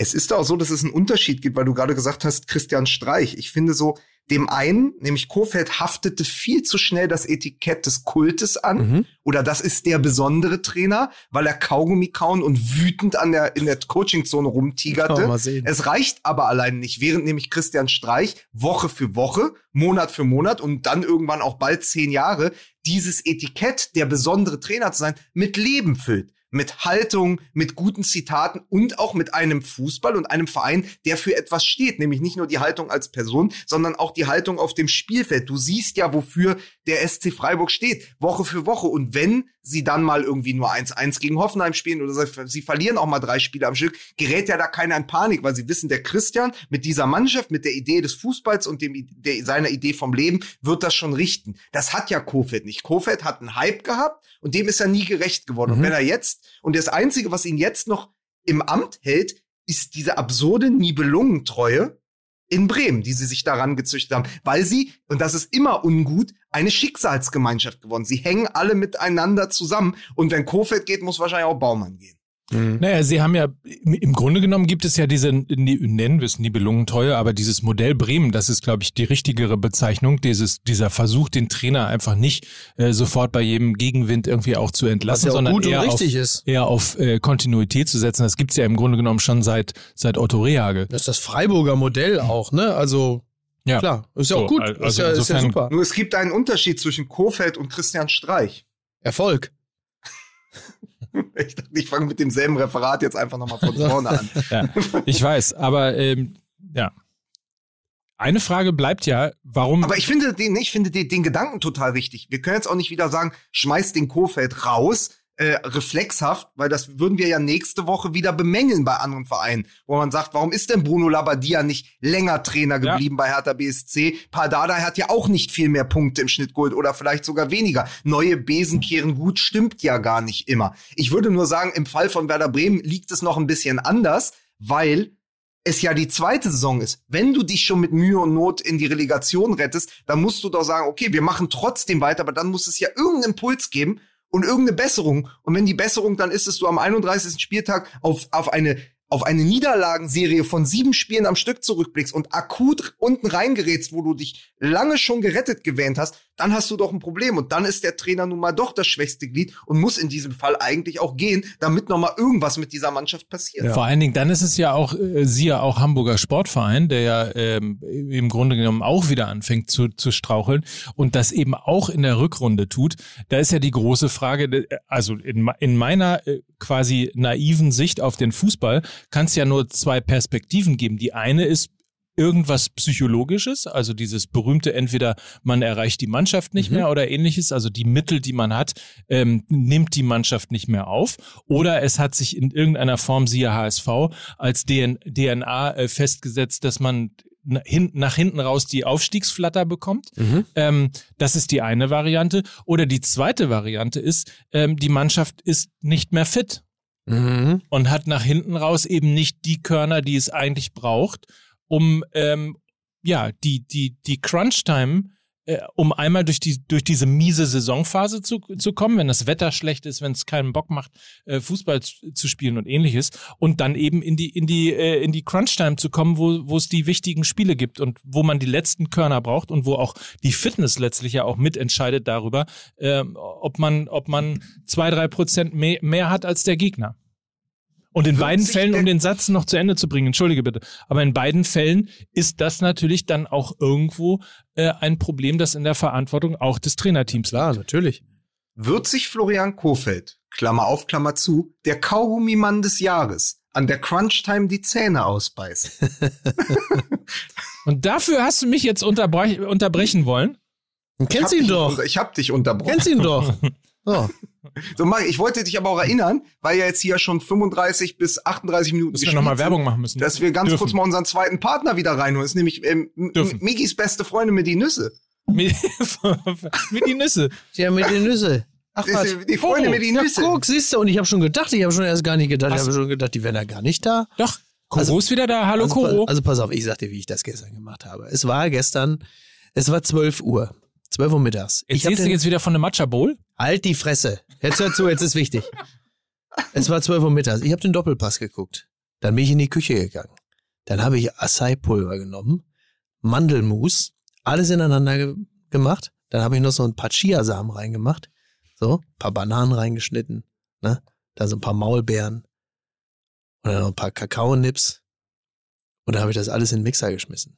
Es ist auch so, dass es einen Unterschied gibt, weil du gerade gesagt hast, Christian Streich. Ich finde so, dem einen, nämlich Kofeld, haftete viel zu schnell das Etikett des Kultes an. Mhm. Oder das ist der besondere Trainer, weil er Kaugummi kauen und wütend an der, in der Coachingzone rumtigerte. Mal sehen. Es reicht aber allein nicht, während nämlich Christian Streich Woche für Woche, Monat für Monat und dann irgendwann auch bald zehn Jahre dieses Etikett, der besondere Trainer zu sein, mit Leben füllt. Mit Haltung, mit guten Zitaten und auch mit einem Fußball und einem Verein, der für etwas steht. Nämlich nicht nur die Haltung als Person, sondern auch die Haltung auf dem Spielfeld. Du siehst ja, wofür der SC Freiburg steht, Woche für Woche. Und wenn sie dann mal irgendwie nur 1-1 gegen Hoffenheim spielen oder sie- verlieren auch mal drei Spiele am Stück, gerät ja da keiner in Panik, weil sie wissen, der Christian mit dieser Mannschaft, mit der Idee des Fußballs und dem, der, seiner Idee vom Leben wird das schon richten. Das hat ja Kofeld nicht. Kofeld hat einen Hype gehabt und dem ist er nie gerecht geworden. Und Mhm. wenn er jetzt, und das Einzige, was ihn jetzt noch im Amt hält, ist diese absurde Nibelungentreue in Bremen, die sie sich daran gezüchtet haben, weil sie, und das ist immer ungut, eine Schicksalsgemeinschaft geworden. Sie hängen alle miteinander zusammen und wenn Kofeld geht, muss wahrscheinlich auch Baumann gehen. Mhm. Naja, sie haben ja, im Grunde genommen gibt es ja diese, nennen wir es Nibelungentreue, aber dieses Modell Bremen, das ist, glaube ich, die richtigere Bezeichnung, dieses, dieser Versuch, den Trainer einfach nicht äh, sofort bei jedem Gegenwind irgendwie auch zu entlassen, ja sondern eher auf, eher auf äh, Kontinuität zu setzen. Das gibt's ja im Grunde genommen schon seit, seit Otto Rehagel. Das ist das Freiburger Modell auch, ne? Also ja. Klar, ist ja so, auch gut. Also ist, ja, ist ja super. Nur es gibt einen Unterschied zwischen Kofeld und Christian Streich. Erfolg. <laughs> ich dachte, ich fange mit demselben Referat jetzt einfach nochmal von <laughs> vorne an. ja, ich weiß, aber ähm, ja. Eine Frage bleibt ja, warum. Aber ich finde den, ich finde den, den Gedanken total wichtig. Wir können jetzt auch nicht wieder sagen, schmeiß den Kofeld raus, äh, reflexhaft, weil das würden wir ja nächste Woche wieder bemängeln bei anderen Vereinen, wo man sagt, warum ist denn Bruno Labbadia nicht länger Trainer geblieben ja. bei Hertha BSC? Pardada hat ja auch nicht viel mehr Punkte im Schnitt geholt oder vielleicht sogar weniger. Neue Besen kehren gut, stimmt ja gar nicht immer. Ich würde nur sagen, im Fall von Werder Bremen liegt es noch ein bisschen anders, weil es ja die zweite Saison ist. Wenn du dich schon mit Mühe und Not in die Relegation rettest, dann musst du doch sagen, okay, wir machen trotzdem weiter, aber dann muss es ja irgendeinen Impuls geben, und irgendeine Besserung. Und wenn die Besserung dann ist, dass du am 31. Spieltag auf, auf eine auf eine Niederlagenserie von sieben Spielen am Stück zurückblickst und akut unten reingerätst, wo du dich lange schon gerettet gewähnt hast, dann hast du doch ein Problem. Und dann ist der Trainer nun mal doch das schwächste Glied und muss in diesem Fall eigentlich auch gehen, damit noch mal irgendwas mit dieser Mannschaft passiert. Ja. Vor allen Dingen, dann ist es ja auch, äh, siehe auch Hamburger Sportverein, der ja ähm, im Grunde genommen auch wieder anfängt zu, zu straucheln und das eben auch in der Rückrunde tut. Da ist ja die große Frage, also in, in meiner äh, quasi naiven Sicht auf den Fußball, kann es ja nur zwei Perspektiven geben. Die eine ist irgendwas Psychologisches, also dieses berühmte entweder man erreicht die Mannschaft nicht mhm. mehr oder ähnliches, also die Mittel, die man hat, ähm, nimmt die Mannschaft nicht mehr auf, oder es hat sich in irgendeiner Form, siehe HSV, als DN DNA äh, festgesetzt, dass man nach hinten raus die Aufstiegsflatter bekommt. Mhm. Ähm, das ist die eine Variante. Oder die zweite Variante ist, ähm, die Mannschaft ist nicht mehr fit mhm. und hat nach hinten raus eben nicht die Körner, die es eigentlich braucht, um ähm, ja die die die Crunch-Time äh, um einmal durch die durch diese miese Saisonphase zu, zu kommen, wenn das Wetter schlecht ist, wenn es keinen Bock macht, äh, Fußball zu, spielen und ähnliches, und dann eben in die in die äh, in die Crunch-Time zu kommen, wo wo es die wichtigen Spiele gibt und wo man die letzten Körner braucht und wo auch die Fitness letztlich ja auch mitentscheidet darüber, äh, ob man ob man zwei drei Prozent mehr, mehr hat als der Gegner. Und in beiden Fällen, um den Satz noch zu Ende zu bringen, entschuldige bitte, aber in beiden Fällen ist das natürlich dann auch irgendwo äh, ein Problem, das in der Verantwortung auch des Trainerteams Klar, natürlich. Wird sich Florian Kofeld, Klammer auf, Klammer zu, der Kaugummimann des Jahres, an der Crunch-Time die Zähne ausbeißen? <laughs> Und dafür hast du mich jetzt unterbre unterbrechen wollen? Kennst ihn doch. Ich hab dich unterbrochen. Kennst ihn doch. <laughs> So. So, Mike, ich wollte dich aber auch erinnern, weil ja jetzt hier schon 35 bis 38 Minuten Dass wir nochmal Werbung machen müssen. Dass wir ganz Dürfen. kurz mal unseren zweiten Partner wieder reinholen. Das ist nämlich ähm, Migis beste Freunde mit die Nüsse. <laughs> mit, die Nüsse. Ja, mit die Nüsse. Ach was. Die Freunde oh, mit die Nüsse. Guck, siehst du, und ich habe schon gedacht, ich habe schon erst gar nicht gedacht, was? ich habe schon gedacht, die wären ja gar nicht da. Doch. Koro also, ist wieder da. Hallo also, Koro. Also pass auf, ich sagte, wie ich das gestern gemacht habe. Es war gestern, es war 12 Uhr. 12 Uhr mittags. Erzählst du jetzt wieder von einem Matcha Bowl? Halt die Fresse. Jetzt hör zu, jetzt ist wichtig. <laughs> Es war 12 Uhr mittags. Ich habe den Doppelpass geguckt. Dann bin ich in die Küche gegangen. Dann habe ich Acai-Pulver genommen, Mandelmus, alles ineinander ge gemacht. Dann habe ich noch so ein paar Chiasamen reingemacht. So, ein paar Bananen reingeschnitten. Ne? Da so ein paar Maulbeeren. Und dann noch ein paar Kakaonips. Und dann habe ich das alles in den Mixer geschmissen.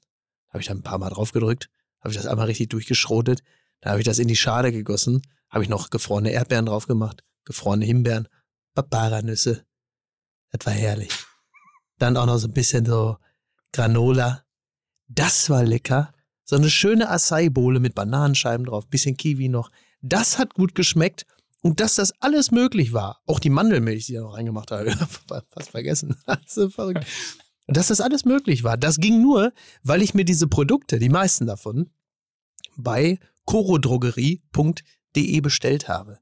Habe ich dann ein paar Mal drauf gedrückt habe ich das einmal richtig durchgeschrotet. Da habe ich das in die Schale gegossen, habe ich noch gefrorene Erdbeeren drauf gemacht, gefrorene Himbeeren, Paparanüsse. Das war herrlich. Dann auch noch so ein bisschen so Granola. Das war lecker. So eine schöne Acai-Bowle mit Bananenscheiben drauf, bisschen Kiwi noch. Das hat gut geschmeckt. Und dass das alles möglich war, auch die Mandelmilch, die ich da noch reingemacht habe, <laughs> fast vergessen. <laughs> Das ist verrückt. Dass das alles möglich war, das ging nur, weil ich mir diese Produkte, die meisten davon, bei corodrogerie.de bestellt habe.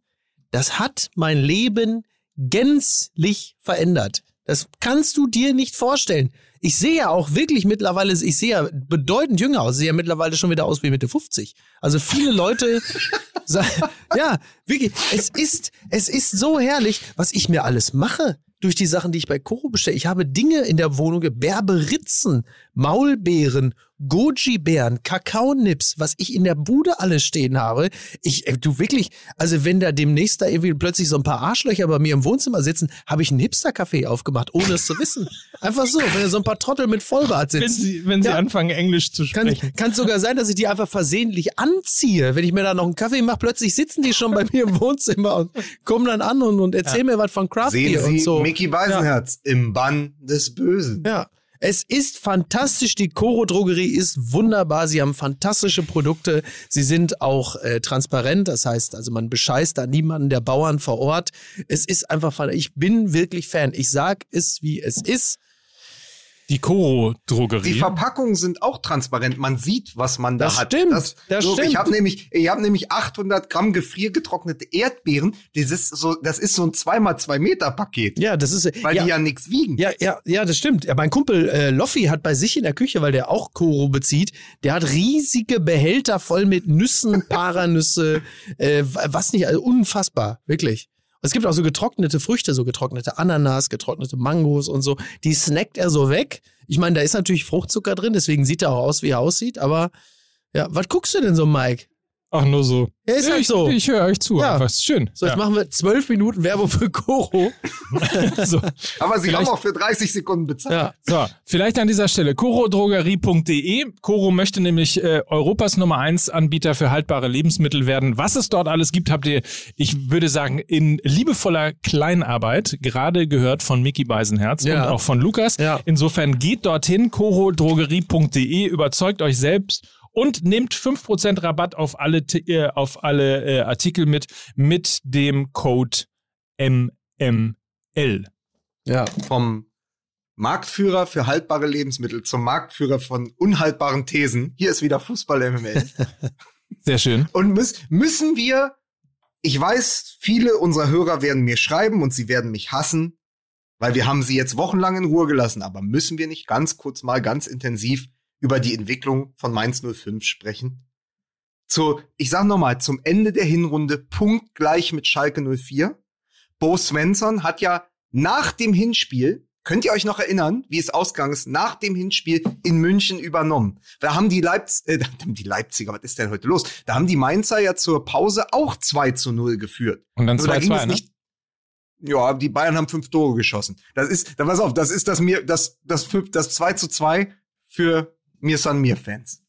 Das hat mein Leben gänzlich verändert. Das kannst du dir nicht vorstellen. Ich sehe ja auch wirklich mittlerweile, ich sehe ja bedeutend jünger aus. Ich sehe ja mittlerweile schon wieder aus wie Mitte 50. Also viele Leute, <laughs> ja, wirklich, es ist, es ist so herrlich, was ich mir alles mache. Durch die Sachen, die ich bei Koro bestelle. Ich habe Dinge in der Wohnung, Berberitzen, Maulbeeren, Goji-Beeren, Kakaonips, was ich in der Bude alles stehen habe. Ich, äh, du wirklich, also wenn da demnächst da irgendwie plötzlich so ein paar Arschlöcher bei mir im Wohnzimmer sitzen, habe ich einen Hipster-Café aufgemacht, ohne es zu wissen. <laughs> Einfach so, wenn da so ein paar Trottel mit Vollbart sitzen. Wenn sie, wenn sie Ja. anfangen, Englisch zu sprechen. kann sogar sein, dass ich die einfach versehentlich anziehe. Wenn ich mir da noch einen Kaffee mache, plötzlich sitzen die schon bei mir im Wohnzimmer und kommen dann an und, und erzählen mir was von Craft Sehen Beer Sie und so. Mickey Beisenherz im Bann des Bösen. Ja. Es ist fantastisch. Die Coro Drogerie ist wunderbar. Sie haben fantastische Produkte. Sie sind auch äh, transparent. Das heißt, also man bescheißt da niemanden der Bauern vor Ort. Es ist einfach, ich bin wirklich Fan. Ich sag es, wie es ist. Die Koro-Drogerie. Die Verpackungen sind auch transparent. Man sieht, was man da Das hat. stimmt, das so, stimmt. Ich habe nämlich, ich habe nämlich 800 Gramm gefriergetrocknete Erdbeeren. Das ist so, das ist so ein 2x2 Meter Paket, Ja, das ist weil ja, die ja nichts wiegen. Ja, ja, ja, das stimmt. Ja, mein Kumpel äh, Loffi hat bei sich in der Küche, weil der auch Koro bezieht, der hat riesige Behälter voll mit Nüssen, Paranüsse, <laughs> äh, was nicht, also unfassbar, wirklich. Es gibt auch so getrocknete Früchte, so getrocknete Ananas, getrocknete Mangos und so. Die snackt er so weg. Ich meine, da ist natürlich Fruchtzucker drin, deswegen sieht er auch aus, wie er aussieht. Aber ja, was guckst du denn so, Mike? Ach, nur so. Ja, ist halt ich, so. Ich höre euch zu. Ja. Einfach. Ist schön. So, jetzt ja. machen wir zwölf Minuten Werbung für Koro. <laughs> so. Aber sie Vielleicht- haben auch für 30 Sekunden bezahlt. Ja. So, vielleicht an dieser Stelle korodrogerie.de. Koro möchte nämlich äh, Europas Nummer 1 Anbieter für haltbare Lebensmittel werden. Was es dort alles gibt, habt ihr, ich würde sagen, in liebevoller Kleinarbeit gerade gehört von Mickey Beisenherz Ja. und auch von Lukas. Ja. Insofern geht dorthin, korodrogerie.de, überzeugt euch selbst und nehmt 5% Rabatt auf alle, äh, auf alle äh, Artikel mit, mit dem Code MML. Ja. Vom Marktführer für haltbare Lebensmittel zum Marktführer von unhaltbaren Thesen. Hier ist wieder Fußball MML. <laughs> Sehr schön. Und müß, müssen wir, ich weiß, viele unserer Hörer werden mir schreiben und sie werden mich hassen, weil wir haben sie jetzt wochenlang in Ruhe gelassen, aber müssen wir nicht ganz kurz mal ganz intensiv über die Entwicklung von Mainz 05 sprechen? Zu, ich sag nochmal, zum Ende der Hinrunde punktgleich mit Schalke 04. Bo Svensson hat ja nach dem Hinspiel, könnt ihr euch noch erinnern, wie es ausgegangen ist, nach dem Hinspiel in München übernommen. Da haben die, Leipz äh, da die Leipziger, was ist denn heute los? Da haben die Mainzer ja zur Pause auch 2 zu 0 geführt. Und dann Nur da ging 2-2, es ne? nicht. Ja, die Bayern haben fünf Tore geschossen. Das ist, da pass auf, das ist das mir, das, das, das 2 zu 2 für mir San mir Fans.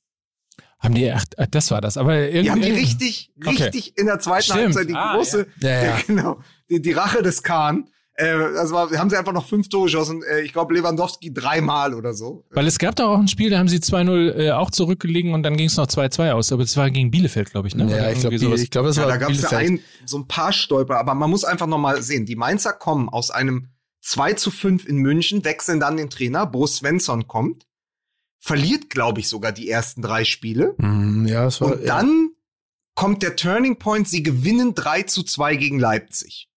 Haben die, ach, ach, das war das. Aber irgendwie. Die haben die richtig, Okay. richtig in der zweiten Stimmt. Halbzeit die Ah, große, ja. Ja, ja. <laughs> genau, die, die Rache des Kahn. Äh, das war, haben sie einfach noch fünf Tore geschossen. Äh, ich glaube Lewandowski dreimal oder so. Weil es gab doch auch ein Spiel, da haben sie 2-0 äh, auch zurückgelegen und dann ging es noch 2-2 aus. Aber das war gegen Bielefeld, glaube ich. Ne? Ja, ich glaube, irgendwie sowas. ich glaube, das Ja, war da gab es ja ein, so ein paar Stolper, aber man muss einfach noch mal sehen, die Mainzer kommen aus einem 2 zu 5 in München, wechseln dann den Trainer, Bo Svensson kommt, verliert, glaube ich, sogar die ersten drei Spiele. Mhm, ja, das war, Und dann kommt der Turning Point, sie gewinnen 3 zu 2 gegen Leipzig.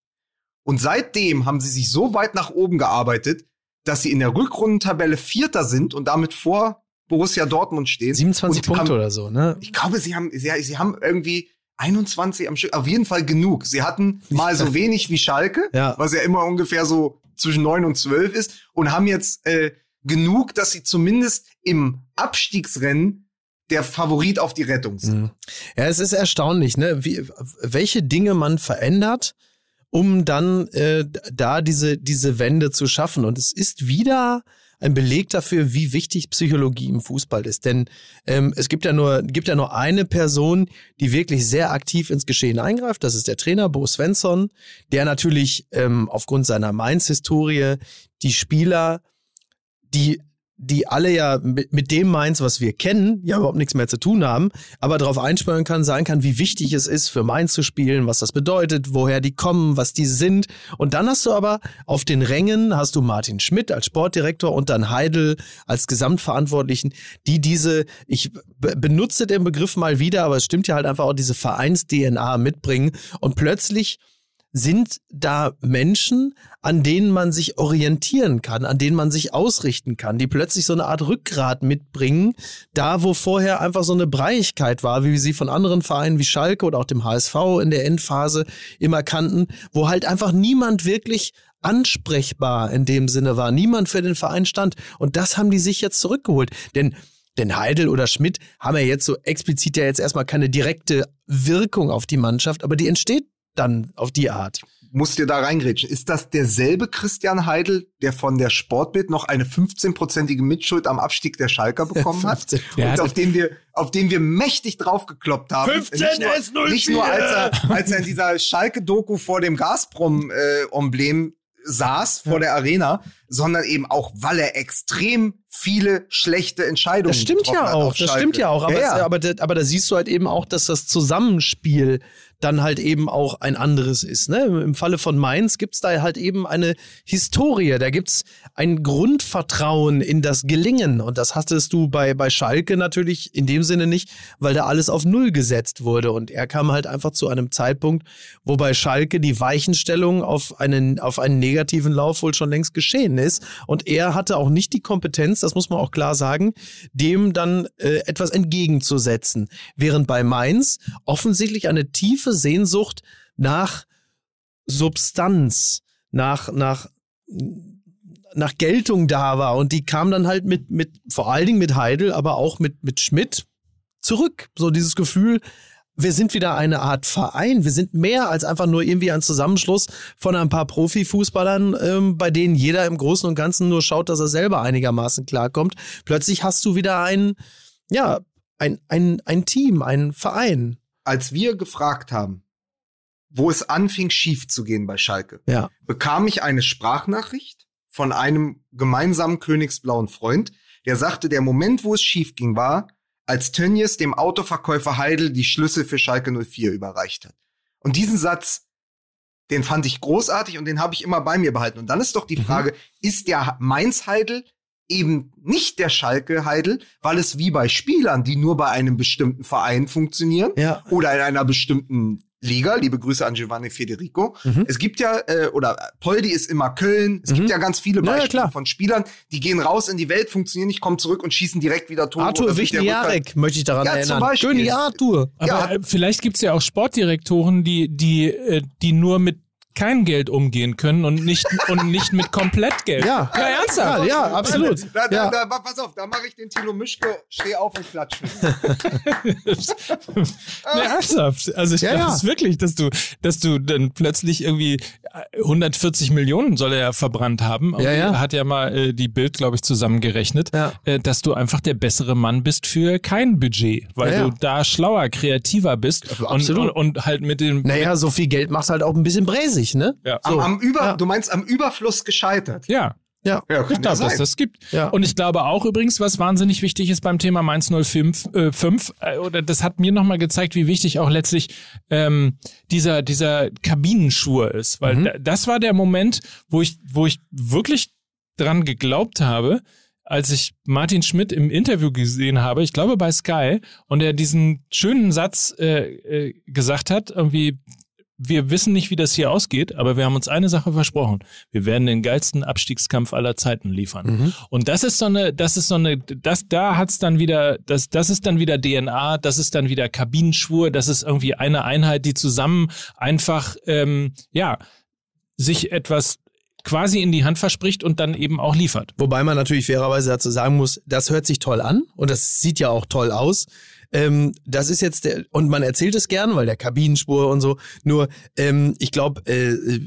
Und seitdem haben sie sich so weit nach oben gearbeitet, dass sie in der Rückrundentabelle Vierter sind und damit vor Borussia Dortmund stehen. ja, 27 und Punkte haben, oder so, ne? Ich glaube, sie haben, sie, sie haben irgendwie 21 am Stück, auf jeden Fall genug. Sie hatten <laughs> mal so wenig wie Schalke, Ja. was ja immer ungefähr so zwischen 9 und 12 ist, und haben jetzt äh, genug, dass sie zumindest im Abstiegsrennen der Favorit auf die Rettung sind. Mhm. Ja, es ist erstaunlich, ne? Wie, welche Dinge man verändert, um dann äh, da diese, diese Wende zu schaffen. Und es ist wieder ein Beleg dafür, wie wichtig Psychologie im Fußball ist. Denn ähm, es gibt ja, nur, gibt ja nur eine Person, die wirklich sehr aktiv ins Geschehen eingreift. Das ist der Trainer Bo Svensson, der natürlich ähm, aufgrund seiner Mainz-Historie die Spieler, die die alle ja mit, mit dem Mainz, was wir kennen, ja überhaupt nichts mehr zu tun haben, aber darauf einspüren kann, sagen kann, wie wichtig es ist, für Mainz zu spielen, was das bedeutet, woher die kommen, was die sind. Und dann hast du aber auf den Rängen, hast du Martin Schmidt als Sportdirektor und dann Heidel als Gesamtverantwortlichen, die diese, ich be- benutze den Begriff mal wieder, aber es stimmt ja halt einfach auch, diese Vereins-DNA mitbringen und plötzlich sind da Menschen, an denen man sich orientieren kann, an denen man sich ausrichten kann, die plötzlich so eine Art Rückgrat mitbringen, da wo vorher einfach so eine Breiigkeit war, wie wir sie von anderen Vereinen wie Schalke oder auch dem HSV in der Endphase immer kannten, wo halt einfach niemand wirklich ansprechbar in dem Sinne war. Niemand für den Verein stand. Und das haben die sich jetzt zurückgeholt. Denn denn Heidel oder Schmidt haben ja jetzt so explizit ja jetzt erstmal keine direkte Wirkung auf die Mannschaft, aber die entsteht dann auf die Art muss dir da reingrätschen. Ist das derselbe Christian Heidel, der von der Sportbild noch eine 15-prozentige Mitschuld am Abstieg der Schalker bekommen hat? <laughs> und auf den wir, auf den wir mächtig draufgekloppt haben. 15 nicht nur, ist 04. Nicht nur als er, als er in dieser Schalke-Doku vor dem Gazprom-Emblem äh, saß vor ja. der Arena, sondern eben auch, weil er extrem viele schlechte Entscheidungen Das stimmt ja auch, das stimmt ja auch, aber, ja, ja. aber, aber da siehst du halt eben auch, dass das Zusammenspiel dann halt eben auch ein anderes ist. Ne? Im Falle von Mainz gibt es da halt eben eine Historie, da gibt es ein Grundvertrauen in das Gelingen und das hattest du bei, bei Schalke natürlich in dem Sinne nicht, weil da alles auf Null gesetzt wurde und er kam halt einfach zu einem Zeitpunkt, wo bei Schalke die Weichenstellung auf einen, auf einen negativen Lauf wohl schon längst geschehen ist und er hatte auch nicht die Kompetenz, das muss man auch klar sagen, dem dann äh, etwas entgegenzusetzen. Während bei Mainz offensichtlich eine tiefe Sehnsucht nach Substanz, nach, nach, nach Geltung da war. Und die kam dann halt mit, mit, vor allen Dingen mit Heidel, aber auch mit, mit Schmidt zurück. So dieses Gefühl, wir sind wieder eine Art Verein. Wir sind mehr als einfach nur irgendwie ein Zusammenschluss von ein paar Profifußballern, ähm, bei denen jeder im Großen und Ganzen nur schaut, dass er selber einigermaßen klarkommt. Plötzlich hast du wieder ein, ja, ein, ein, ein Team, ein Verein. Als wir gefragt haben, wo es anfing schief zu gehen bei Schalke, ja. bekam ich eine Sprachnachricht von einem gemeinsamen königsblauen Freund, der sagte, der Moment, wo es schief ging, war, als Tönnies dem Autoverkäufer Heidel die Schlüssel für Schalke 04 überreicht hat. Und diesen Satz, den fand ich großartig und den habe ich immer bei mir behalten. Und dann ist doch die mhm. Frage, ist der Mainz Heidel eben nicht der Schalke Heidel, weil es wie bei Spielern, die nur bei einem bestimmten Verein funktionieren ja. oder in einer bestimmten Liga. Liebe Grüße an Giovanni Federico. Mhm. Es gibt ja, äh, oder Poldi ist immer Köln. Es mhm. gibt ja ganz viele Beispiele ja, von Spielern, die gehen raus in die Welt, funktionieren nicht, kommen zurück und schießen direkt wieder Tore. Arthur Wichniarek möchte ich daran ja, erinnern. Zum Beispiel. König Arthur. Aber ja. Äh, vielleicht gibt's ja auch Sportdirektoren, die, die, äh, die nur mit kein Geld umgehen können und nicht und nicht mit Komplettgeld. Ja, ja ernsthaft. Ja, ja absolut. Da, da, ja. Da, pass auf, da mache ich den Tilo Mischke, steh auf und klatsch. <laughs> nee, ernsthaft. Also ich ja, glaube ja. es wirklich, dass du, dass du dann plötzlich irgendwie 140 Millionen soll er ja verbrannt haben. Ja, ja. Hat ja mal äh, die Bild, glaube ich, zusammengerechnet, ja. äh, dass du einfach der bessere Mann bist für kein Budget, weil ja, du da schlauer, kreativer bist und, und, und, halt mit dem. Naja, so viel Geld machst halt auch ein bisschen bräsig sich, ne? Ja. So. Am, am Über, ja. Du meinst am Überfluss gescheitert. Ja. Ja, ja ich glaube, dass das gibt. Ja. Und ich glaube auch übrigens, was wahnsinnig wichtig ist beim Thema Mainz 05, äh, 5, äh, oder das hat mir nochmal gezeigt, wie wichtig auch letztlich ähm, dieser, dieser Kabinenschwur ist. Weil mhm. das war der Moment, wo ich, wo ich wirklich dran geglaubt habe, als ich Martin Schmidt im Interview gesehen habe, ich glaube bei Sky, und er diesen schönen Satz äh, äh, gesagt hat, irgendwie, wir wissen nicht, wie das hier ausgeht, aber wir haben uns eine Sache versprochen. Wir werden den geilsten Abstiegskampf aller Zeiten liefern. Mhm. Und das ist so eine, das ist so eine, das, da hat's dann wieder, das, das ist dann wieder DNA, das ist dann wieder Kabinenschwur, das ist irgendwie eine Einheit, die zusammen einfach, ähm, ja, sich etwas quasi in die Hand verspricht und dann eben auch liefert. Wobei man natürlich fairerweise dazu sagen muss, das hört sich toll an und das sieht ja auch toll aus. Ähm, das ist jetzt der, und man erzählt es gern, weil der Kabinenspur und so. Nur, ähm, ich glaube, äh,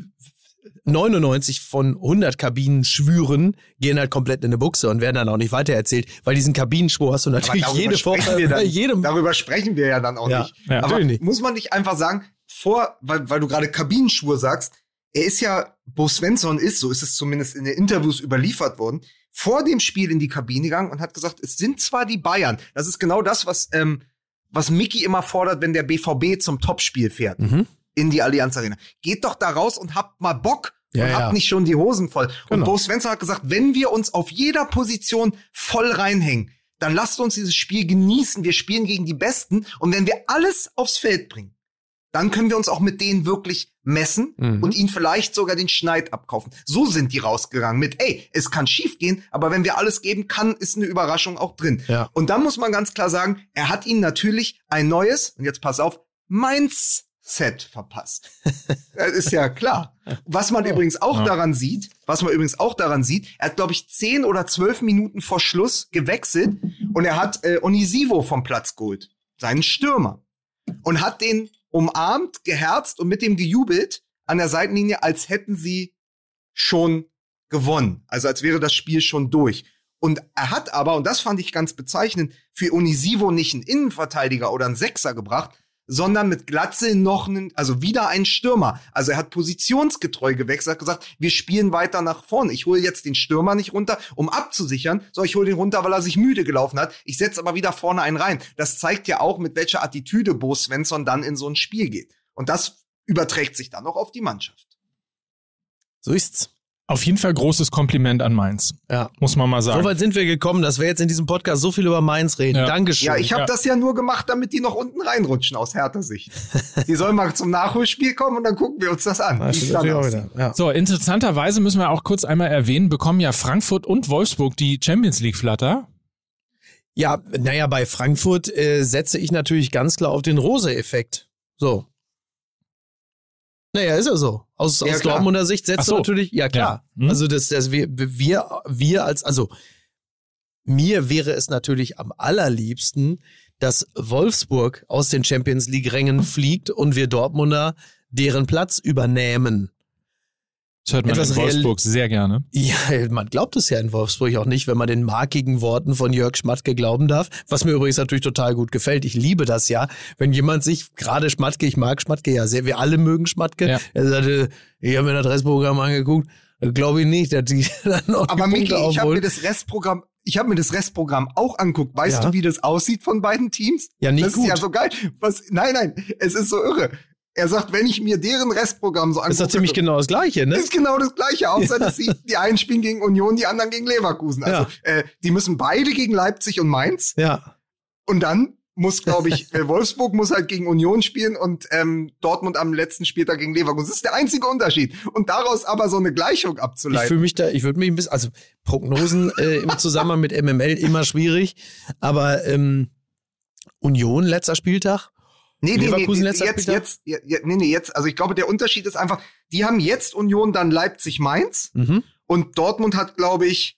99 von 100 Kabinenschwüren gehen halt komplett in eine Buchse und werden dann auch nicht weitererzählt, weil diesen Kabinenschwur hast du natürlich jede Woche bei jedem. Darüber sprechen wir ja dann auch ja, nicht. Ja, Aber nicht. muss man nicht einfach sagen, vor, weil, weil du gerade Kabinenschwur sagst, er ist ja, Bo Svensson ist, so ist es zumindest in den Interviews überliefert worden, vor dem Spiel in die Kabine gegangen und hat gesagt, es sind zwar die Bayern. Das ist genau das, was, ähm, was Mickey immer fordert, wenn der BVB zum Topspiel fährt. Mhm. In die Allianz Arena. Geht doch da raus und habt mal Bock ja, und ja. habt nicht schon die Hosen voll. Genau. Und Bo Svensson hat gesagt, wenn wir uns auf jeder Position voll reinhängen, dann lasst uns dieses Spiel genießen. Wir spielen gegen die Besten. Und wenn wir alles aufs Feld bringen, dann können wir uns auch mit denen wirklich messen mhm. und ihnen vielleicht sogar den Schneid abkaufen. So sind die rausgegangen mit, ey, es kann schiefgehen, aber wenn wir alles geben, kann, ist eine Überraschung auch drin. Ja. Und dann muss man ganz klar sagen, er hat ihnen natürlich ein neues, und jetzt pass auf, Mainz Set verpasst. <laughs> das ist ja klar. Was man übrigens auch Ja. daran sieht, was man übrigens auch daran sieht, er hat, glaube ich, zehn oder zwölf Minuten vor Schluss gewechselt und er hat äh, Onisivo vom Platz geholt, seinen Stürmer. Und hat den umarmt, geherzt und mit dem gejubelt an der Seitenlinie, als hätten sie schon gewonnen. Also als wäre das Spiel schon durch. Und er hat aber, und das fand ich ganz bezeichnend, für Onisivo nicht einen Innenverteidiger oder einen Sechser gebracht, sondern mit Glatze noch einen, also wieder einen Stürmer. Also er hat positionsgetreu gewechselt, hat gesagt, wir spielen weiter nach vorne. Ich hole jetzt den Stürmer nicht runter, um abzusichern, sondern ich hole den runter, weil er sich müde gelaufen hat. Ich setze aber wieder vorne einen rein. Das zeigt ja auch, mit welcher Attitüde Bo Svensson dann in so ein Spiel geht. Und das überträgt sich dann auch auf die Mannschaft. So ist's. Auf jeden Fall großes Kompliment an Mainz. Ja. Muss man mal sagen. So weit sind wir gekommen, dass wir jetzt in diesem Podcast so viel über Mainz reden. Ja. Dankeschön. Ja, ich habe Ja. das ja nur gemacht, damit die noch unten reinrutschen aus härter Sicht. Die sollen mal zum Nachholspiel kommen und dann gucken wir uns das an. Das wieder. Ja. So, interessanterweise müssen wir auch kurz einmal erwähnen, bekommen ja Frankfurt und Wolfsburg die Champions League Flatter. Ja, naja, bei Frankfurt äh, setze ich natürlich ganz klar auf den Rose-Effekt. So. Naja, ist ja so. Aus, Ja, aus klar. Dortmunder Sicht setzt so. du natürlich, ja klar. Ja. Hm. Also das, das wir, wir, wir als, also mir wäre es natürlich am allerliebsten, dass Wolfsburg aus den Champions League-Rängen fliegt und wir Dortmunder deren Platz übernehmen. Das hört man Etwas in real- Wolfsburg sehr gerne. Ja, man glaubt es ja in Wolfsburg auch nicht, wenn man den markigen Worten von Jörg Schmatke glauben darf. Was mir übrigens natürlich total gut gefällt. Ich liebe das ja, wenn jemand sich, gerade Schmatke, ich mag Schmatke ja sehr, wir alle mögen Schmatke. Ja. Er sagte, ich habe mir das Restprogramm angeguckt, glaube ich nicht, dass die <laughs> dann noch Aber Punkte ich habe mir das Restprogramm, ich habe mir das Restprogramm auch anguckt. Weißt Ja. du, wie das aussieht von beiden Teams? Ja, nicht das gut. ist ja so geil. Was, nein, nein, es ist so irre. Er sagt, wenn ich mir deren Restprogramm so angucke, ist doch ziemlich genau das Gleiche, ne? ist genau das gleiche, außer Ja. dass sie, <laughs> die einen spielen gegen Union, die anderen gegen Leverkusen. Also äh, die müssen beide gegen Leipzig und Mainz Ja. und dann muss, glaube ich, <laughs> äh, Wolfsburg muss halt gegen Union spielen und ähm, Dortmund am letzten Spieltag gegen Leverkusen. Das ist der einzige Unterschied. Und daraus aber so eine Gleichung Ich abzuleiten. fühle mich da, ich würde mich ein bisschen, also Prognosen äh, im Zusammenhang mit MML immer schwierig, aber ähm, Union letzter Spieltag, Nee, nee, nee, Leverkusen nee, jetzt, jetzt, ja, nee, nee, jetzt, also ich glaube, der Unterschied ist einfach, die haben jetzt Union, dann Leipzig, Mainz mhm. und Dortmund hat, glaube ich,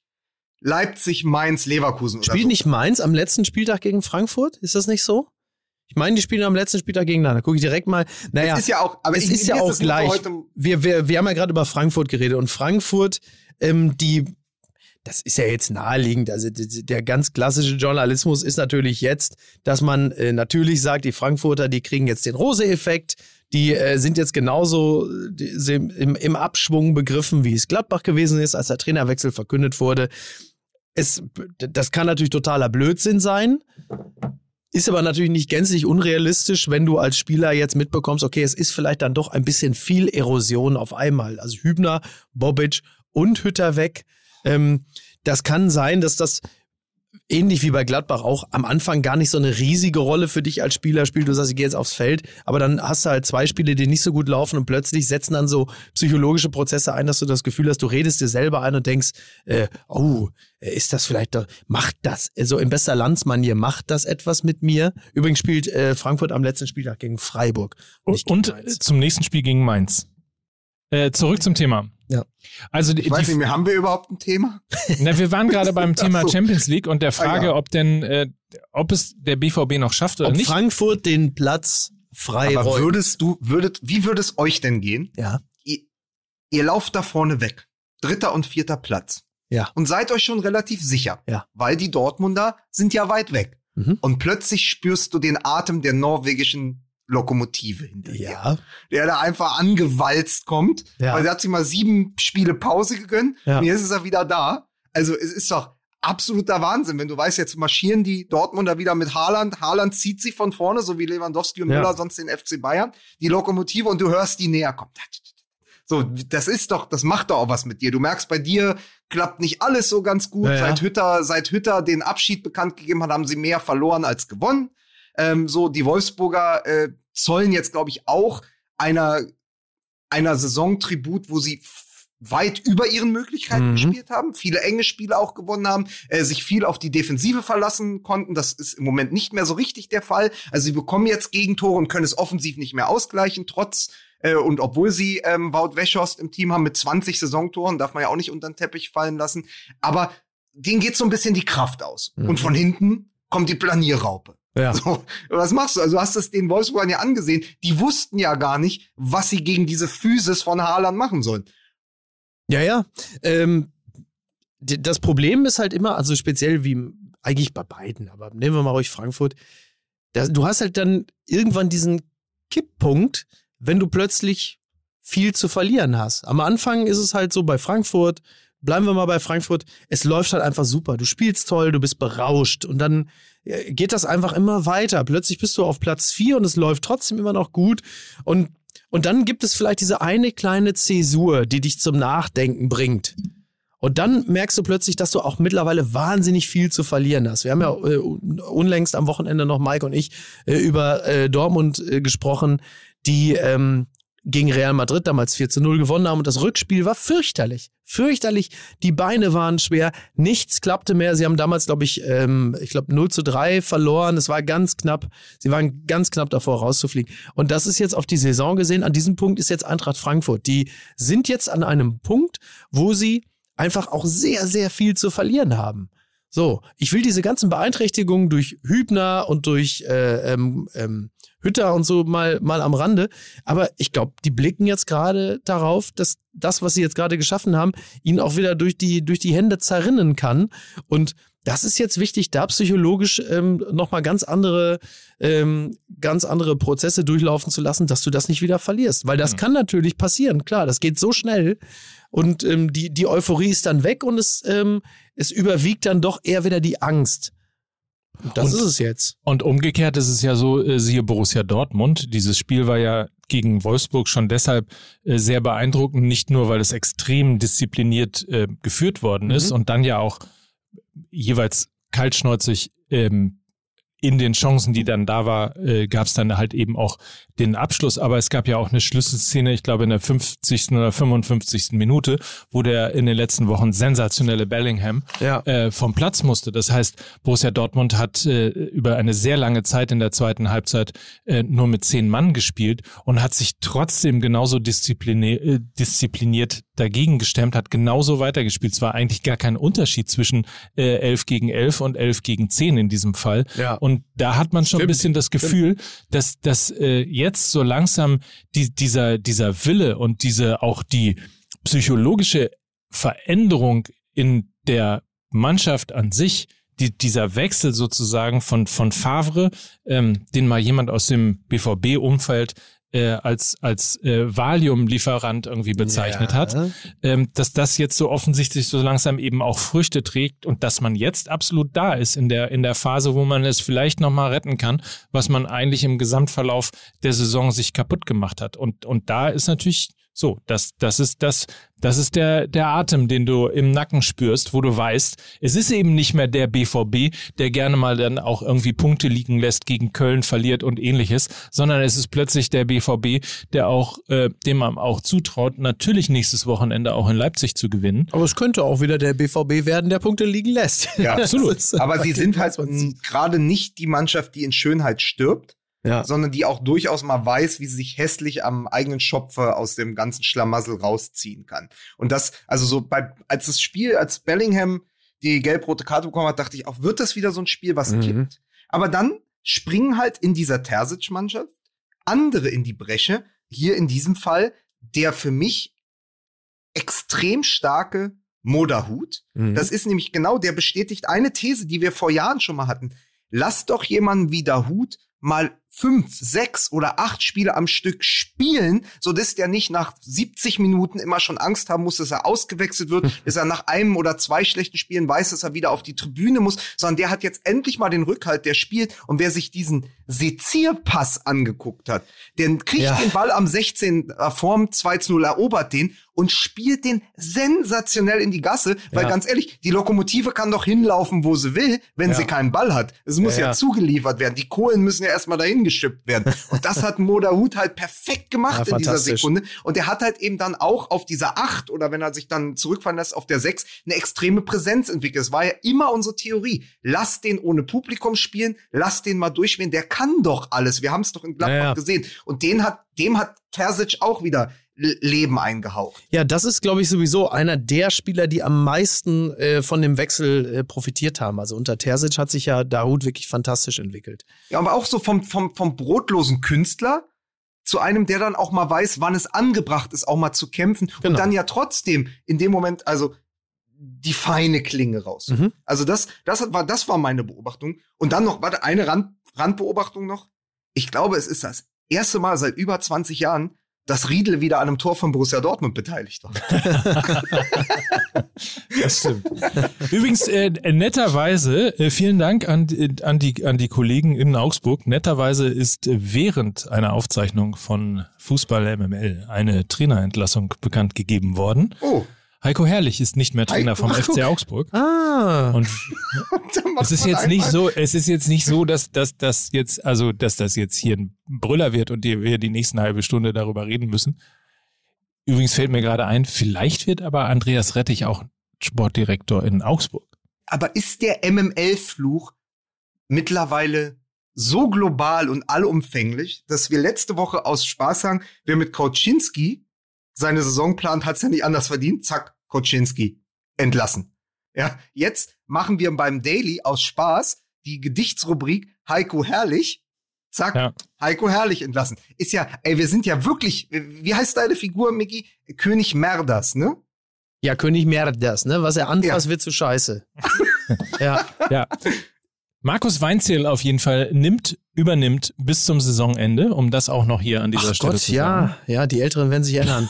Leipzig, Mainz, Leverkusen Spielt so. nicht Mainz am letzten Spieltag gegen Frankfurt? Ist das nicht so? Ich meine, die spielen am letzten Spieltag gegeneinander. Gucke ich direkt mal. Naja, Es ist ja auch, aber es ich, ist ja auch gleich. Wir, wir, wir haben ja gerade über Frankfurt geredet und Frankfurt, ähm, die, das ist ja jetzt naheliegend. Also der ganz klassische Journalismus ist natürlich jetzt, dass man äh, natürlich sagt, die Frankfurter, die kriegen jetzt den Rose-Effekt. Die äh, sind jetzt genauso die, im, im Abschwung begriffen, wie es Gladbach gewesen ist, als der Trainerwechsel verkündet wurde. Es, das kann natürlich totaler Blödsinn sein. Ist aber natürlich nicht gänzlich unrealistisch, wenn du als Spieler jetzt mitbekommst, okay, es ist vielleicht dann doch ein bisschen viel Erosion auf einmal. Also Hübner, Bobic und Hütter weg. Ähm, das kann sein, dass das ähnlich wie bei Gladbach auch am Anfang gar nicht so eine riesige Rolle für dich als Spieler spielt. Du sagst, ich gehe jetzt aufs Feld, aber dann hast du halt zwei Spiele, die nicht so gut laufen und plötzlich setzen dann so psychologische Prozesse ein, dass du das Gefühl hast, du redest dir selber ein und denkst, äh, oh, ist das vielleicht, doch, macht das, so in bester Landsmanier, macht das etwas mit mir? Übrigens spielt äh, Frankfurt am letzten Spieltag gegen Freiburg. Und, und zum nächsten Spiel gegen Mainz. Äh, zurück zum Thema. Ja. Also die, ich weiß die, nicht mehr, haben wir überhaupt ein Thema? <laughs> na, wir waren gerade beim <laughs> Thema so. Champions League und der Frage, ja. ob denn, äh, ob es der BVB noch schafft oder Ob nicht. Frankfurt den Platz frei Aber räumt. würdest du, würdet, wie würde es euch denn gehen? Ja. Ihr, ihr lauft da vorne weg. Dritter und vierter Platz. Ja. Und seid euch schon relativ sicher. Ja. Weil die Dortmunder sind ja weit weg. Mhm. Und plötzlich spürst du den Atem der norwegischen Lokomotive hinter dir. Ja. Der da einfach angewalzt kommt. Ja. Weil er hat sich mal sieben Spiele Pause gegönnt. Ja. Und jetzt ist er wieder da. Also es ist doch absoluter Wahnsinn, wenn du weißt, jetzt marschieren die Dortmunder wieder mit Haaland. Haaland zieht sich von vorne, so wie Lewandowski und Ja. Müller sonst den FC Bayern. Die Lokomotive und du hörst die näher kommen. So, das ist doch, das macht doch auch was mit dir. Du merkst, bei dir klappt nicht alles so ganz gut. Ja, ja. Seit Hütter, seit Hütter den Abschied bekannt gegeben hat, haben sie mehr verloren als gewonnen. Ähm, so, die Wolfsburger äh, zollen jetzt, glaube ich, auch einer, einer Saison Tribut, wo sie weit über ihren Möglichkeiten mhm. gespielt haben, viele enge Spiele auch gewonnen haben, äh, sich viel auf die Defensive verlassen konnten. Das ist im Moment nicht mehr so richtig der Fall. Also sie bekommen jetzt Gegentore und können es offensiv nicht mehr ausgleichen, trotz äh, und obwohl sie ähm, Wout Weschhorst im Team haben mit 20 Saisontoren, darf man ja auch nicht unter den Teppich fallen lassen. Aber denen geht so ein bisschen die Kraft aus. Mhm. Und von hinten kommt die Planierraupe. Ja. So, was machst du? Also du hast es den Wolfsburgern ja angesehen. Die wussten ja gar nicht, was sie gegen diese Physis von Haaland machen sollen. Ja, ja. Ähm, das Problem ist halt immer, also speziell wie eigentlich bei beiden, aber nehmen wir mal ruhig Frankfurt. Da, du hast halt dann irgendwann diesen Kipppunkt, wenn du plötzlich viel zu verlieren hast. Am Anfang ist es halt so bei Frankfurt, bleiben wir mal bei Frankfurt, es läuft halt einfach super. Du spielst toll, du bist berauscht und dann geht das einfach immer weiter. Plötzlich bist du auf Platz vier und es läuft trotzdem immer noch gut und und dann gibt es vielleicht diese eine kleine Zäsur, die dich zum Nachdenken bringt. Und dann merkst du plötzlich, dass du auch mittlerweile wahnsinnig viel zu verlieren hast. Wir haben ja äh, unlängst am Wochenende noch Mike und ich äh, über äh, Dortmund äh, gesprochen, die ähm, gegen Real Madrid damals 4 zu 0 gewonnen haben und das Rückspiel war fürchterlich. Fürchterlich. Die Beine waren schwer. Nichts klappte mehr. Sie haben damals, glaube ich, ähm, ich glaube 0 zu 3 verloren. Es war ganz knapp. Sie waren ganz knapp davor rauszufliegen. Und das ist jetzt auf die Saison gesehen. An diesem Punkt ist jetzt Eintracht Frankfurt. Die sind jetzt an einem Punkt, wo sie einfach auch sehr, sehr viel zu verlieren haben. So, ich will diese ganzen Beeinträchtigungen durch Hübner und durch äh, ähm, ähm, Hütter und so mal, mal am Rande. Aber ich glaube, die blicken jetzt gerade darauf, dass das, was sie jetzt gerade geschaffen haben, ihnen auch wieder durch die, durch die Hände zerrinnen kann. Und das ist jetzt wichtig, da psychologisch ähm, nochmal ganz andere, ähm, ganz andere Prozesse durchlaufen zu lassen, dass du das nicht wieder verlierst. Weil das mhm. kann natürlich passieren, klar, das geht so schnell und ähm, die, die Euphorie ist dann weg und es, ähm, es überwiegt dann doch eher wieder die Angst. Das und, ist es jetzt. Und umgekehrt ist es ja so, äh, siehe Borussia Dortmund, dieses Spiel war ja gegen Wolfsburg schon deshalb äh, sehr beeindruckend, nicht nur, weil es extrem diszipliniert äh, geführt worden mhm. ist und dann ja auch jeweils kaltschnäuzig ähm, in den Chancen, die dann da war, äh, gab es dann halt eben auch den Abschluss. Aber es gab ja auch eine Schlüsselszene, ich glaube in der 50. oder 55. Minute, wo der in den letzten Wochen sensationelle Bellingham ja. äh, vom Platz musste. Das heißt, Borussia Dortmund hat äh, über eine sehr lange Zeit in der zweiten Halbzeit äh, nur mit zehn Mann gespielt und hat sich trotzdem genauso äh, diszipliniert dagegen gestemmt, hat genauso weitergespielt. Es war eigentlich gar kein Unterschied zwischen äh, 11 gegen 11 und 11 gegen 10 in diesem Fall. Ja. Und da hat man schon Stimmt. ein bisschen das Gefühl, Stimmt. dass, dass äh, jetzt so langsam die, dieser, dieser Wille und diese auch die psychologische Veränderung in der Mannschaft an sich, die, dieser Wechsel sozusagen von, von Favre, ähm, den mal jemand aus dem BVB-Umfeld äh, als als äh, Valium-Lieferant irgendwie bezeichnet ja. hat, ähm, dass das jetzt so offensichtlich so langsam eben auch Früchte trägt und dass man jetzt absolut da ist in der in der Phase, wo man es vielleicht noch mal retten kann, was man eigentlich im Gesamtverlauf der Saison sich kaputt gemacht hat. Und und da ist natürlich so, das, das ist das, das ist der, der Atem, den du im Nacken spürst, wo du weißt, es ist eben nicht mehr der BVB, der gerne mal dann auch irgendwie Punkte liegen lässt, gegen Köln verliert und ähnliches, sondern es ist plötzlich der BVB, der auch, äh, dem man auch zutraut, natürlich nächstes Wochenende auch in Leipzig zu gewinnen. Aber es könnte auch wieder der BVB werden, der Punkte liegen lässt. Ja, <laughs> absolut. Aber sie sind halt gerade nicht die Mannschaft, die in Schönheit stirbt, ja. sondern die auch durchaus mal weiß, wie sie sich hässlich am eigenen Schopfer aus dem ganzen Schlamassel rausziehen kann. Und das, also so bei, als das Spiel, als Bellingham die gelb-rote Karte bekommen hat, dachte ich auch, wird das wieder so ein Spiel, was mhm. kippt? Aber dann springen halt in dieser Terzic-Mannschaft andere in die Bresche. Hier in diesem Fall der für mich extrem starke Moderhut. Mhm. Das ist nämlich genau, der bestätigt eine These, die wir vor Jahren schon mal hatten. Lass doch jemanden wie Dahut mal fünf, sechs oder acht Spiele am Stück spielen, so dass der nicht nach 70 Minuten immer schon Angst haben muss, dass er ausgewechselt wird, dass er nach einem oder zwei schlechten Spielen weiß, dass er wieder auf die Tribüne muss, sondern der hat jetzt endlich mal den Rückhalt, der spielt und wer sich diesen Sezierpass angeguckt hat, der kriegt ja. den Ball am 16 er Form 2 zu 0 erobert den und spielt den sensationell in die Gasse, weil ja. ganz ehrlich, die Lokomotive kann doch hinlaufen, wo sie will, wenn ja. sie keinen Ball hat. Es muss ja, ja, zugeliefert werden. Die Kohlen müssen ja erstmal dahin hingeschippt werden. Und das hat Modahut halt perfekt gemacht ja, in dieser Sekunde. Und er hat halt eben dann auch auf dieser acht oder wenn er sich dann zurückfallen lässt auf der sechs eine extreme Präsenz entwickelt. Es war ja immer unsere Theorie. Lass den ohne Publikum spielen, lass den mal durchspielen. Der kann doch alles. Wir haben es doch in Gladbach ja, ja. gesehen. Und den hat, dem hat Terzic auch wieder Leben eingehaucht. Ja, das ist, glaube ich, sowieso einer der Spieler, die am meisten äh, von dem Wechsel äh, profitiert haben. Also unter Terzic hat sich ja Dahut wirklich fantastisch entwickelt. Ja, aber auch so vom, vom, vom brotlosen Künstler zu einem, der dann auch mal weiß, wann es angebracht ist, auch mal zu kämpfen genau. und dann ja trotzdem in dem Moment, also die feine Klinge raus. Mhm. Also das, das war, das war meine Beobachtung. Und dann noch, warte, eine Rand, Randbeobachtung noch. Ich glaube, es ist das erste Mal seit über 20 Jahren, dass Riedle wieder an einem Tor von Borussia Dortmund beteiligt war. <laughs> das stimmt. Übrigens, äh, netterweise, äh, vielen Dank an, an, die, an die Kollegen in Augsburg. Netterweise ist während einer Aufzeichnung von Fußball MML eine Trainerentlassung bekannt gegeben worden. Oh. Heiko Herrlich ist nicht mehr Trainer Heiko, vom FC Augsburg. Ah. Und <laughs> es ist jetzt nicht so, es ist jetzt nicht so, dass, dass, dass jetzt, also, dass das jetzt hier ein Brüller wird und wir die nächsten halbe Stunde darüber reden müssen. Übrigens fällt mir gerade ein, vielleicht wird aber Andreas Rettich auch Sportdirektor in Augsburg. Aber ist der MML-Fluch mittlerweile so global und allumfänglich, dass wir letzte Woche aus Spaß sagen, wer mit Kauczynski seine Saison plant, hat's ja nicht anders verdient. Zack, Koczynski entlassen. Ja, jetzt machen wir beim Daily aus Spaß die Gedichtsrubrik Heiko Herrlich. Zack, ja. Heiko Herrlich entlassen. Ist ja, ey, wir sind ja wirklich, wie heißt deine Figur, Mickey? König Merders, ne? Ja, König Merders, ne? Was er anfasst, ja. wird zu scheiße. <laughs> ja. Ja. Markus Weinzierl auf jeden Fall nimmt, übernimmt bis zum Saisonende, um das auch noch hier an dieser Ach Stelle Gott, zu sagen. Ja, ja, die Älteren werden sich erinnern.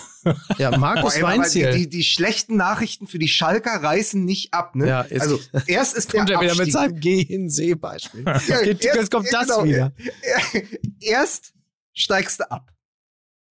Ja, <laughs> Markus Boah, Weinziel. Die, die, die, schlechten Nachrichten für die Schalker reißen nicht ab. Ne? Ja, jetzt, also <laughs> erst ist kommt der er wieder mit seinem Geh-in-See-Beispiel. Ja, jetzt, jetzt kommt das genau, wieder. <laughs> Erst steigst du ab.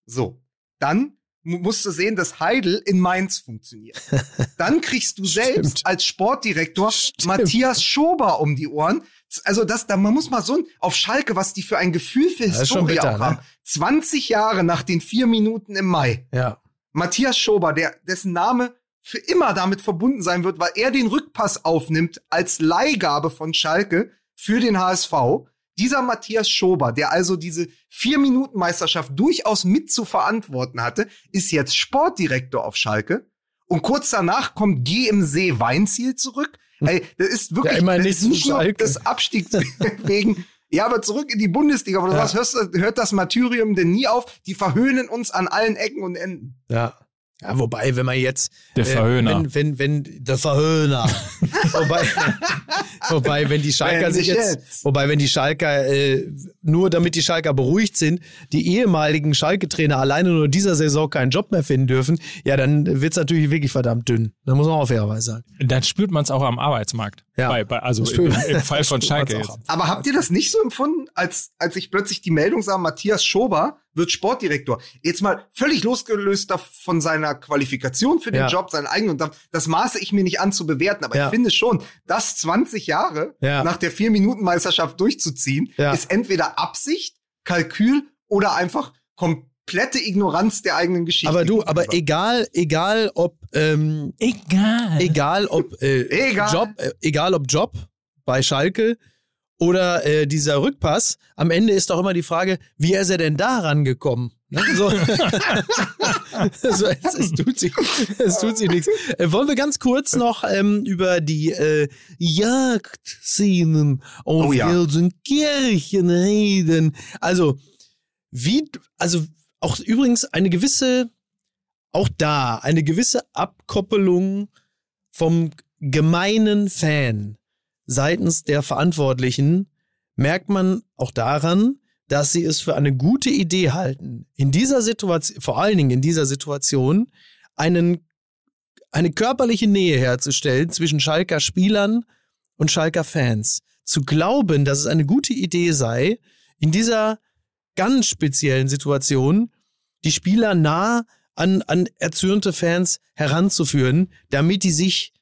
So, dann musst du sehen, dass Heidel in Mainz funktioniert. <laughs> Dann kriegst du selbst als Sportdirektor Stimmt. Matthias Schober um die Ohren. Also das, da man muss mal so ein, auf Schalke, was die für ein Gefühl für Historie bitter, auch haben. Ne? 20 Jahre nach den vier Minuten im Mai. Ja. Matthias Schober, der, dessen Name für immer damit verbunden sein wird, weil er den Rückpass aufnimmt als Leihgabe von Schalke für den HSV. Dieser Matthias Schober, der also diese Vier-Minuten-Meisterschaft durchaus mit zu verantworten hatte, ist jetzt Sportdirektor auf Schalke. Und kurz danach kommt GMC Weinziel zurück. Ey, das ist wirklich ja, ist nicht nur das Abstieg <laughs> wegen. Ja, aber zurück in die Bundesliga, du ja. sagst, hörst, hört das Martyrium denn nie auf? Die verhöhnen uns an allen Ecken und Enden. Ja. Ja, wobei, wenn man jetzt. Der äh, Verhöhner. Äh, wenn, wenn, wenn, der Verhöhner. <laughs> wobei, wobei, wenn die Schalker sich jetzt, jetzt, wobei, wenn die Schalker, äh, nur damit die Schalker beruhigt sind, die ehemaligen Schalke-Trainer alleine nur dieser Saison keinen Job mehr finden dürfen, ja, dann wird's natürlich wirklich verdammt dünn. Da muss man auch fairerweise sagen. Dann spürt man es auch am Arbeitsmarkt. Ja. Bei, bei, also im, im, Fall von Schalke. Aber habt ihr das nicht so empfunden, als, als ich plötzlich die Meldung sah, Matthias Schober wird Sportdirektor. Jetzt mal völlig losgelöst von seiner Qualifikation für den ja. Job, seinen eigenen. Und das maße ich mir nicht an zu bewerten. Aber ja. ich finde schon, das 20 Jahre ja. nach der Vier-Minuten-Meisterschaft durchzuziehen, ist entweder Absicht, Kalkül oder einfach komplette Ignoranz der eigenen Geschichte. Aber du, aber egal, egal ob ähm, egal, egal ob äh, egal. Job, äh, egal ob Job bei Schalke oder äh, dieser Rückpass, am Ende ist doch immer die Frage, wie ist er denn da rangekommen? Ne? So. <laughs> so, es, es, tut sich, es tut sich nichts. Äh, wollen wir ganz kurz noch ähm, über die äh, Jagdszenen auf oh, ja. Gelsenkirchen reden? Also, wie, also auch übrigens eine gewisse, auch da, eine gewisse Abkoppelung vom gemeinen Fan seitens der Verantwortlichen merkt man auch daran, dass sie es für eine gute Idee halten, in dieser Situation, vor allen Dingen in dieser Situation, einen, eine körperliche Nähe herzustellen zwischen Schalker Spielern und Schalker Fans. Zu glauben, dass es eine gute Idee sei, in dieser ganz speziellen Situation die Spieler nah an, an erzürnte Fans heranzuführen, damit die sich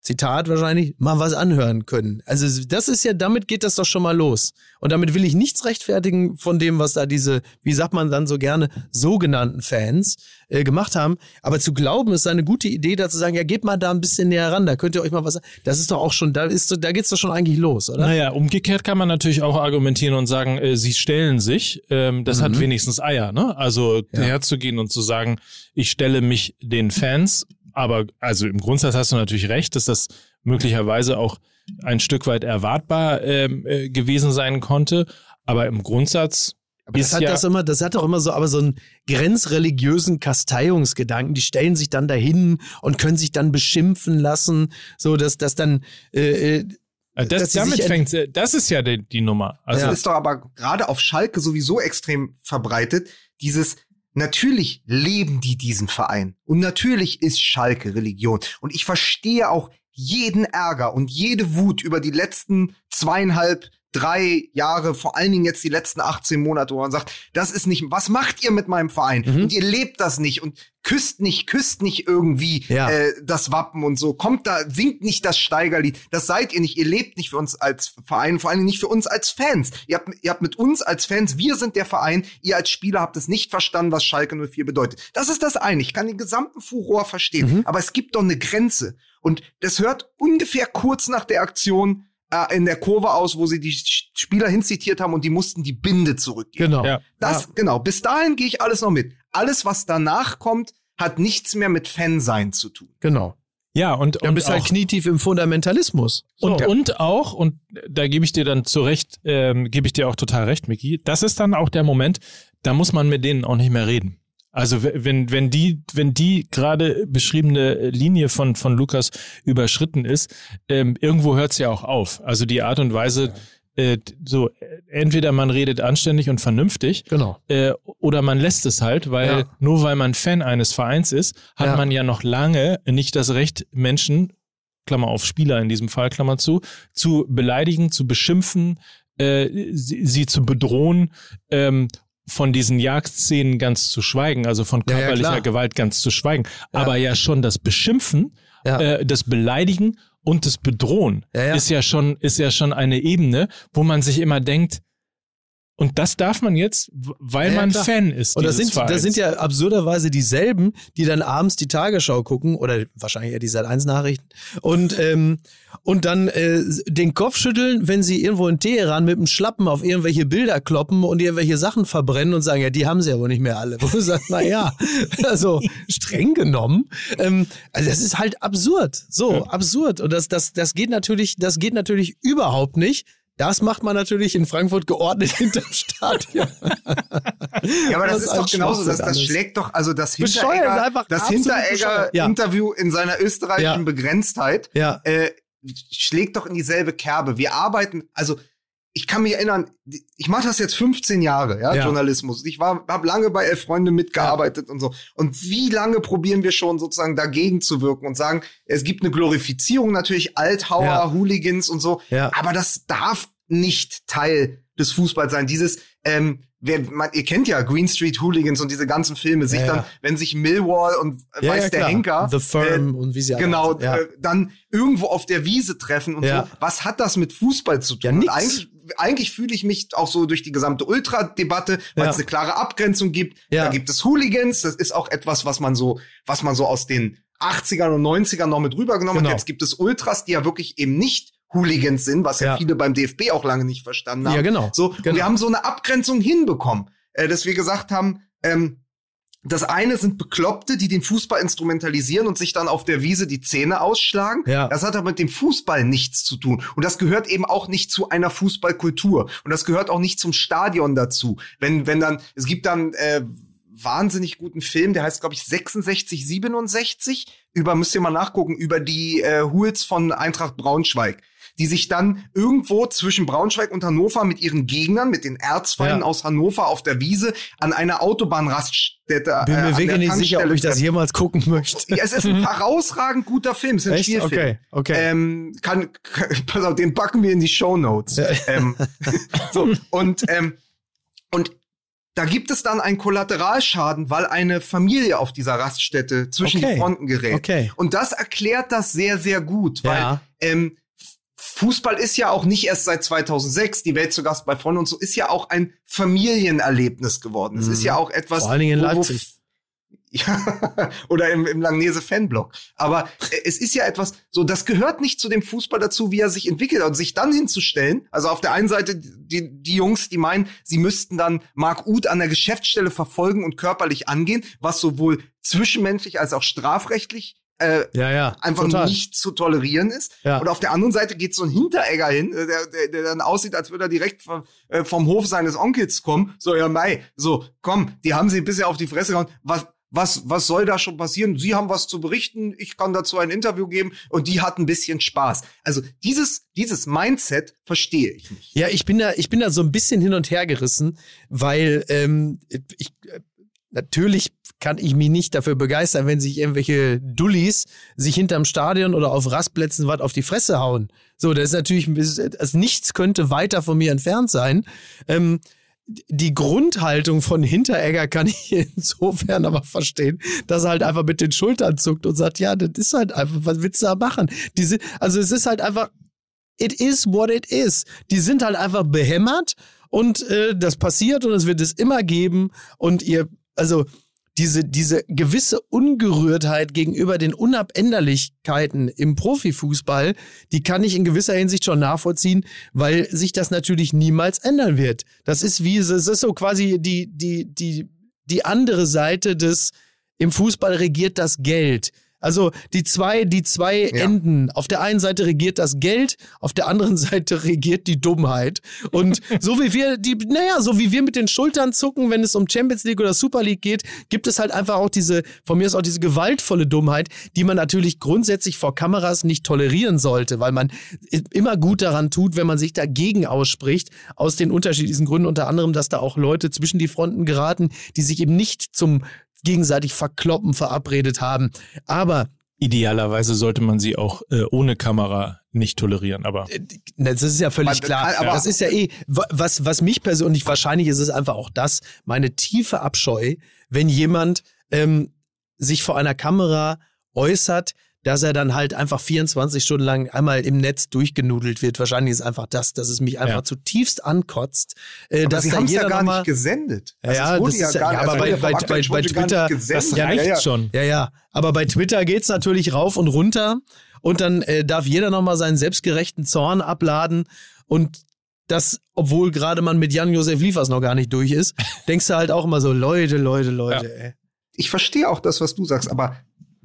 Zitat wahrscheinlich, mal was anhören können. Also das ist ja, damit geht das doch schon mal los. Und damit will ich nichts rechtfertigen von dem, was da diese, wie sagt man dann so gerne, sogenannten Fans äh, gemacht haben. Aber zu glauben, ist eine gute Idee, da zu sagen, ja, geht mal da ein bisschen näher ran, da könnt ihr euch mal was, das ist doch auch schon, da ist, da geht's doch schon eigentlich los, oder? Naja, umgekehrt kann man natürlich auch argumentieren und sagen, äh, sie stellen sich, ähm, das mhm. hat wenigstens Eier, ne? Also ja. herzugehen und zu sagen, ich stelle mich den Fans aber also im Grundsatz hast du natürlich recht, dass das möglicherweise auch ein Stück weit erwartbar ähm, äh, gewesen sein konnte. Aber im Grundsatz aber das hat ja das immer, das hat doch immer so, aber so einen grenzreligiösen Kasteiungsgedanken. Die stellen sich dann dahin und können sich dann beschimpfen lassen, so dass das dann. Äh, äh das, damit fängt, das ist ja die, die Nummer. Also ja. ist doch aber gerade auf Schalke sowieso extrem verbreitet. Dieses Natürlich leben die diesen Verein. Und natürlich ist Schalke Religion. Und ich verstehe auch jeden Ärger und jede Wut über die letzten zweieinhalb drei Jahre, vor allen Dingen jetzt die letzten 18 Monate, wo man sagt, das ist nicht, was macht ihr mit meinem Verein? Mhm. Und ihr lebt das nicht und küsst nicht, küsst nicht irgendwie ja. äh, das Wappen und so. Kommt da, singt nicht das Steigerlied. Das seid ihr nicht. Ihr lebt nicht für uns als Verein, vor allen Dingen nicht für uns als Fans. Ihr habt, ihr habt mit uns als Fans, wir sind der Verein, ihr als Spieler habt es nicht verstanden, was Schalke 04 bedeutet. Das ist das eine. Ich kann den gesamten Furor verstehen. Mhm. Aber es gibt doch eine Grenze. Und das hört ungefähr kurz nach der Aktion äh, in der Kurve aus, wo sie die Spieler hinzitiert haben und die mussten die Binde zurückgeben. Genau. Ja. Das, ja. genau. Bis dahin gehe ich alles noch mit. Alles, was danach kommt, hat nichts mehr mit Fansein zu tun. Genau. Ja, und, und bist halt knietief im Fundamentalismus. So. Und, und auch, und da gebe ich dir dann zu Recht, ähm, gebe ich dir auch total recht, Miki, das ist dann auch der Moment, da muss man mit denen auch nicht mehr reden. Also wenn, wenn die, wenn die gerade beschriebene Linie von, von Lukas überschritten ist, ähm, irgendwo hört es ja auch auf. Also die Art und Weise, äh, so entweder man redet anständig und vernünftig, genau. äh, oder man lässt es halt, weil ja. nur weil man Fan eines Vereins ist, hat ja. man ja noch lange nicht das Recht, Menschen, Klammer auf Spieler in diesem Fall, Klammer zu, zu beleidigen, zu beschimpfen, äh, sie, sie zu bedrohen ähm, von diesen Jagdszenen ganz zu schweigen, also von körperlicher ja, Gewalt ganz zu schweigen, ja. aber ja schon das Beschimpfen, äh, das Beleidigen und das Bedrohen ist ja schon ist ja schon eine Ebene, wo man sich immer denkt, und das darf man jetzt, weil ja, man klar. Fan ist. Und das sind, das sind ja absurderweise dieselben, die dann abends die Tagesschau gucken oder wahrscheinlich eher die Sat1-Nachrichten und, ähm, und dann äh, den Kopf schütteln, wenn sie irgendwo in Teheran mit dem Schlappen auf irgendwelche Bilder kloppen und irgendwelche Sachen verbrennen und sagen, ja, die haben sie ja wohl nicht mehr alle. <laughs> Wo du sagst, na ja, also streng genommen. Ähm, also das ist halt absurd. So, ja. absurd. Und das, das, das geht natürlich, das geht natürlich überhaupt nicht das macht man natürlich in Frankfurt geordnet <laughs> hinterm Stadion. ja, aber das, das ist doch genauso. Das, das schlägt doch, also das Hinteregger, das Hinteregger-Interview ja. in seiner österreichischen ja. Begrenztheit ja. Äh, schlägt doch in dieselbe Kerbe. Wir arbeiten, also ich kann mich erinnern, ich mache das jetzt 15 Jahre, ja, ja. Journalismus. Ich war, habe lange bei Elf Freunde mitgearbeitet ja. und so. Und wie lange probieren wir schon sozusagen dagegen zu wirken und sagen, es gibt eine Glorifizierung natürlich Althauer, ja. Hooligans und so. Ja. Aber das darf nicht Teil des Fußballs sein. Dieses, ähm, wer, man, ihr kennt ja Green Street Hooligans und diese ganzen Filme, sich dann, wenn sich Millwall und äh, weiß der Henker, The Firm äh, und wie sie genau, äh, dann irgendwo auf der Wiese treffen und so. Was hat das mit Fußball zu tun? Ja, eigentlich eigentlich fühle ich mich auch so durch die gesamte Ultra-Debatte, weil ja. es eine klare Abgrenzung gibt. Ja. Da gibt es Hooligans, das ist auch etwas, was man so, was man so aus den 80ern und 90ern noch mit rübergenommen genau. hat. Jetzt gibt es Ultras, die ja wirklich eben nicht Hooligans sind, was ja, ja viele beim DFB auch lange nicht verstanden haben. Ja, genau. So, genau. wir haben so eine Abgrenzung hinbekommen, äh, dass wir gesagt haben, ähm, das eine sind Bekloppte, die den Fußball instrumentalisieren und sich dann auf der Wiese die Zähne ausschlagen. Ja. Das hat aber mit dem Fußball nichts zu tun. Und das gehört eben auch nicht zu einer Fußballkultur. Und das gehört auch nicht zum Stadion dazu. Wenn, wenn dann, es gibt dann, äh, wahnsinnig guten Film, der heißt, glaube ich, 66, 67, über, müsst ihr mal nachgucken, über die äh, Hools von Eintracht Braunschweig die sich dann irgendwo zwischen Braunschweig und Hannover mit ihren Gegnern, mit den Erzfeinden ja. aus Hannover auf der Wiese an einer Autobahnraststätte. Bin mir äh, wirklich nicht sicher, ob ich das jemals gucken möchte. Ja, es ist ein <laughs> herausragend guter Film. Es ist ein Echt? Spielfilm. Okay, okay. Ähm, kann, kann, <laughs> pass auf, den backen wir in die Show Notes. Ja. Ähm, <laughs> so, und, ähm, und da gibt es dann einen Kollateralschaden, weil eine Familie auf dieser Raststätte zwischen Okay. die Fronten gerät. Okay. Und das erklärt das sehr, sehr gut, weil Ja. ähm, Fußball ist ja auch nicht erst seit 2006, die Welt zu Gast bei Freunden und so, ist ja auch ein Familienerlebnis geworden. Es ist ja auch etwas. Mhm. Vor allen Dingen in Leipzig. <laughs> Ja, oder im, im Langnese Fanblock. Aber äh, es ist ja etwas, so, das gehört nicht zu dem Fußball dazu, wie er sich entwickelt. Und sich dann hinzustellen, also auf der einen Seite die, die Jungs, die meinen, sie müssten dann Marc Uth an der Geschäftsstelle verfolgen und körperlich angehen, was sowohl zwischenmenschlich als auch strafrechtlich äh, Ja, ja. einfach total. nicht zu tolerieren ist. Ja. Und auf der anderen Seite geht so ein Hinteregger hin, äh, der, der, der dann aussieht, als würde er direkt vom, äh, vom Hof seines Onkels kommen. So, ja, Mai, so, komm, die haben sie bisher auf die Fresse gehauen. Was, was, was soll da schon passieren? Sie haben was zu berichten, ich kann dazu ein Interview geben und die hat ein bisschen Spaß. Also dieses, dieses Mindset verstehe ich nicht. Ja, ich bin da, ich bin da so ein bisschen hin und her gerissen, weil ähm, ich äh, natürlich kann ich mich nicht dafür begeistern, wenn sich irgendwelche Dullis sich hinterm Stadion oder auf Rastplätzen was auf die Fresse hauen. So, das ist natürlich, also nichts könnte weiter von mir entfernt sein. Ähm, die Grundhaltung von Hinteregger kann ich <laughs> insofern aber verstehen, dass er halt einfach mit den Schultern zuckt und sagt, ja, das ist halt einfach, was willst du da machen? Diese, also es ist halt einfach, it is what it is. Die sind halt einfach behämmert und äh, das passiert und es wird es immer geben und ihr, also diese, diese gewisse Ungerührtheit gegenüber den Unabänderlichkeiten im Profifußball, die kann ich in gewisser Hinsicht schon nachvollziehen, weil sich das natürlich niemals ändern wird. Das ist wie, es ist so quasi die, die, die, die andere Seite des, im Fußball regiert das Geld. Also die zwei, die zwei Ja. Enden. Auf der einen Seite regiert das Geld, auf der anderen <laughs> Seite regiert die Dummheit. Und so wie wir, die, naja, so wie wir mit den Schultern zucken, wenn es um Champions League oder Super League geht, gibt es halt einfach auch diese, von mir ist auch diese gewaltvolle Dummheit, die man natürlich grundsätzlich vor Kameras nicht tolerieren sollte, weil man immer gut daran tut, wenn man sich dagegen ausspricht, aus den unterschiedlichsten Gründen, unter anderem, dass da auch Leute zwischen die Fronten geraten, die sich eben nicht zum gegenseitig verkloppen verabredet haben. Aber Idealerweise sollte man sie auch äh, ohne Kamera nicht tolerieren, aber Das ist ja völlig Aber- klar. aber- das ist ja eh, wa- was, was mich persönlich, wahrscheinlich ist es einfach auch das, meine tiefe Abscheu, wenn jemand ähm, sich vor einer Kamera äußert, dass er dann halt einfach 24 Stunden lang einmal im Netz durchgenudelt wird. Wahrscheinlich ist einfach das, dass es mich einfach Ja. zutiefst ankotzt, äh, Aber dass sie haben es jeder ja gar nicht gesendet. Ja, ja, das ist ja- gar ja, nicht- aber also bei- bei- bei- bei Twitter- das reicht ja, ja. schon. Ja, ja. Aber bei Twitter geht's natürlich rauf und runter und dann äh, darf jeder nochmal seinen selbstgerechten Zorn abladen und das, obwohl gerade man mit Jan-Josef Liefers noch gar nicht durch ist, <laughs> denkst du halt auch immer so, Leute, Leute, Leute, ey. ich verstehe auch das, was du sagst, aber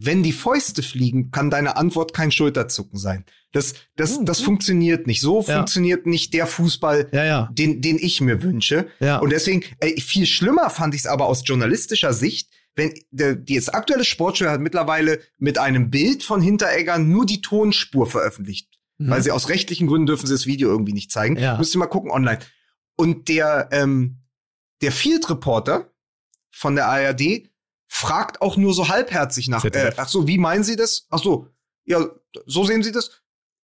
wenn die Fäuste fliegen, kann deine Antwort kein Schulterzucken sein. Das, das, das funktioniert nicht. So Ja. funktioniert nicht der Fußball, Ja, ja. den, den ich mir wünsche. Und deswegen, ey, viel schlimmer fand ich es aber aus journalistischer Sicht, wenn der, die jetzt aktuelle Sportschau hat mittlerweile mit einem Bild von Hinteregger nur die Tonspur veröffentlicht. Weil sie aus rechtlichen Gründen dürfen sie das Video irgendwie nicht zeigen. Mhm. Ja. Müsst ihr mal gucken online. Und der, ähm, der Field Reporter von der ARD fragt auch nur so halbherzig nach. Äh, ZDF. ach so, wie meinen Sie das? Ach so, ja, so sehen Sie das?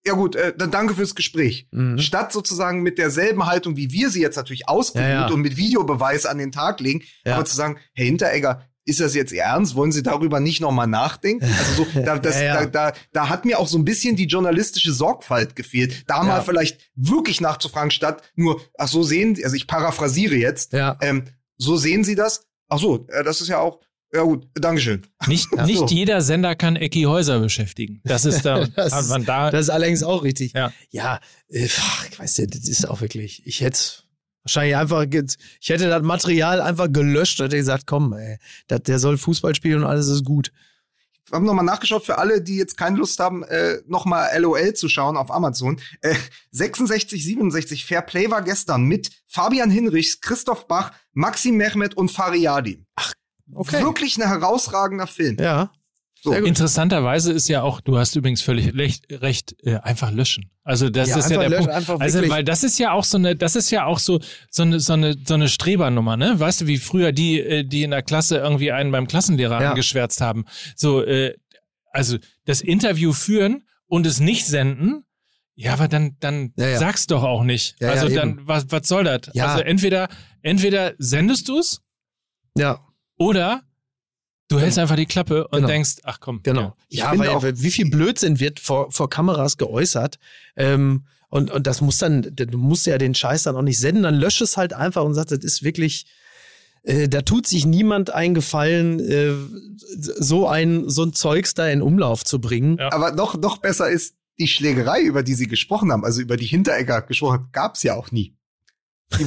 Ja gut, äh, dann danke fürs Gespräch. Mhm. Statt sozusagen mit derselben Haltung, wie wir sie jetzt natürlich ausgeruht Ja, ja. und mit Videobeweis an den Tag legen, Ja. aber zu sagen, Herr Hinteregger, ist das jetzt Ihr Ernst? Wollen Sie darüber nicht nochmal nachdenken? Also so, da, das, <laughs> Ja, ja. Da, da, da hat mir auch so ein bisschen die journalistische Sorgfalt gefehlt, da Ja. mal vielleicht wirklich nachzufragen, statt nur, ach so sehen Sie, also ich paraphrasiere jetzt, ähm, so sehen Sie das? Ach so, äh, das ist ja auch, ja gut, Dankeschön. Nicht, Ja. nicht So. jeder Sender kann Ecki Häuser beschäftigen. Das ist da, <laughs> Das man da Das ist allerdings auch richtig. Ja. Ja, äh, ach, ich weiß nicht, das ist auch wirklich, ich hätte wahrscheinlich einfach, ich hätte das Material einfach gelöscht und hätte gesagt, komm, ey, das, der soll Fußball spielen und alles ist gut. Wir haben nochmal nachgeschaut für alle, die jetzt keine Lust haben, äh, nochmal LOL zu schauen auf Amazon. Äh, 66, 67, Fair Play war gestern mit Fabian Hinrichs, Christoph Bach, Maxim Mehmet und Fariadi. Okay. Wirklich ein herausragender Film. Ja. So. Interessanterweise ist ja auch, du hast übrigens völlig recht, recht äh, einfach löschen. Also das Ja, ist ja der löschen, Punkt. Also weil das ist ja auch so eine, das ist ja auch so so eine so eine so eine Strebernummer, ne? Weißt du, wie früher die äh, die in der Klasse irgendwie einen beim Klassenlehrer Ja. angeschwärzt haben. So äh, also das Interview führen und es nicht senden. Ja, aber dann dann Ja, ja. sag's doch auch nicht. Also dann was was soll das? Ja. Also entweder entweder sendest du es Ja, oder du hältst einfach die Klappe und Genau. denkst, ach komm. genau. Ich Ja, finde weil auch- wie viel Blödsinn wird vor, vor Kameras geäußert. Ähm, und, und das muss dann, du musst ja den Scheiß dann auch nicht senden, dann lösch es halt einfach und sagst, das ist wirklich, äh, da tut sich niemand einen Gefallen, äh, so ein, so ein Zeugs da in Umlauf zu bringen. Ja. Aber noch, noch besser ist, die Schlägerei, über die sie gesprochen haben, also über die Hinteregger gesprochen haben, gab's ja auch nie.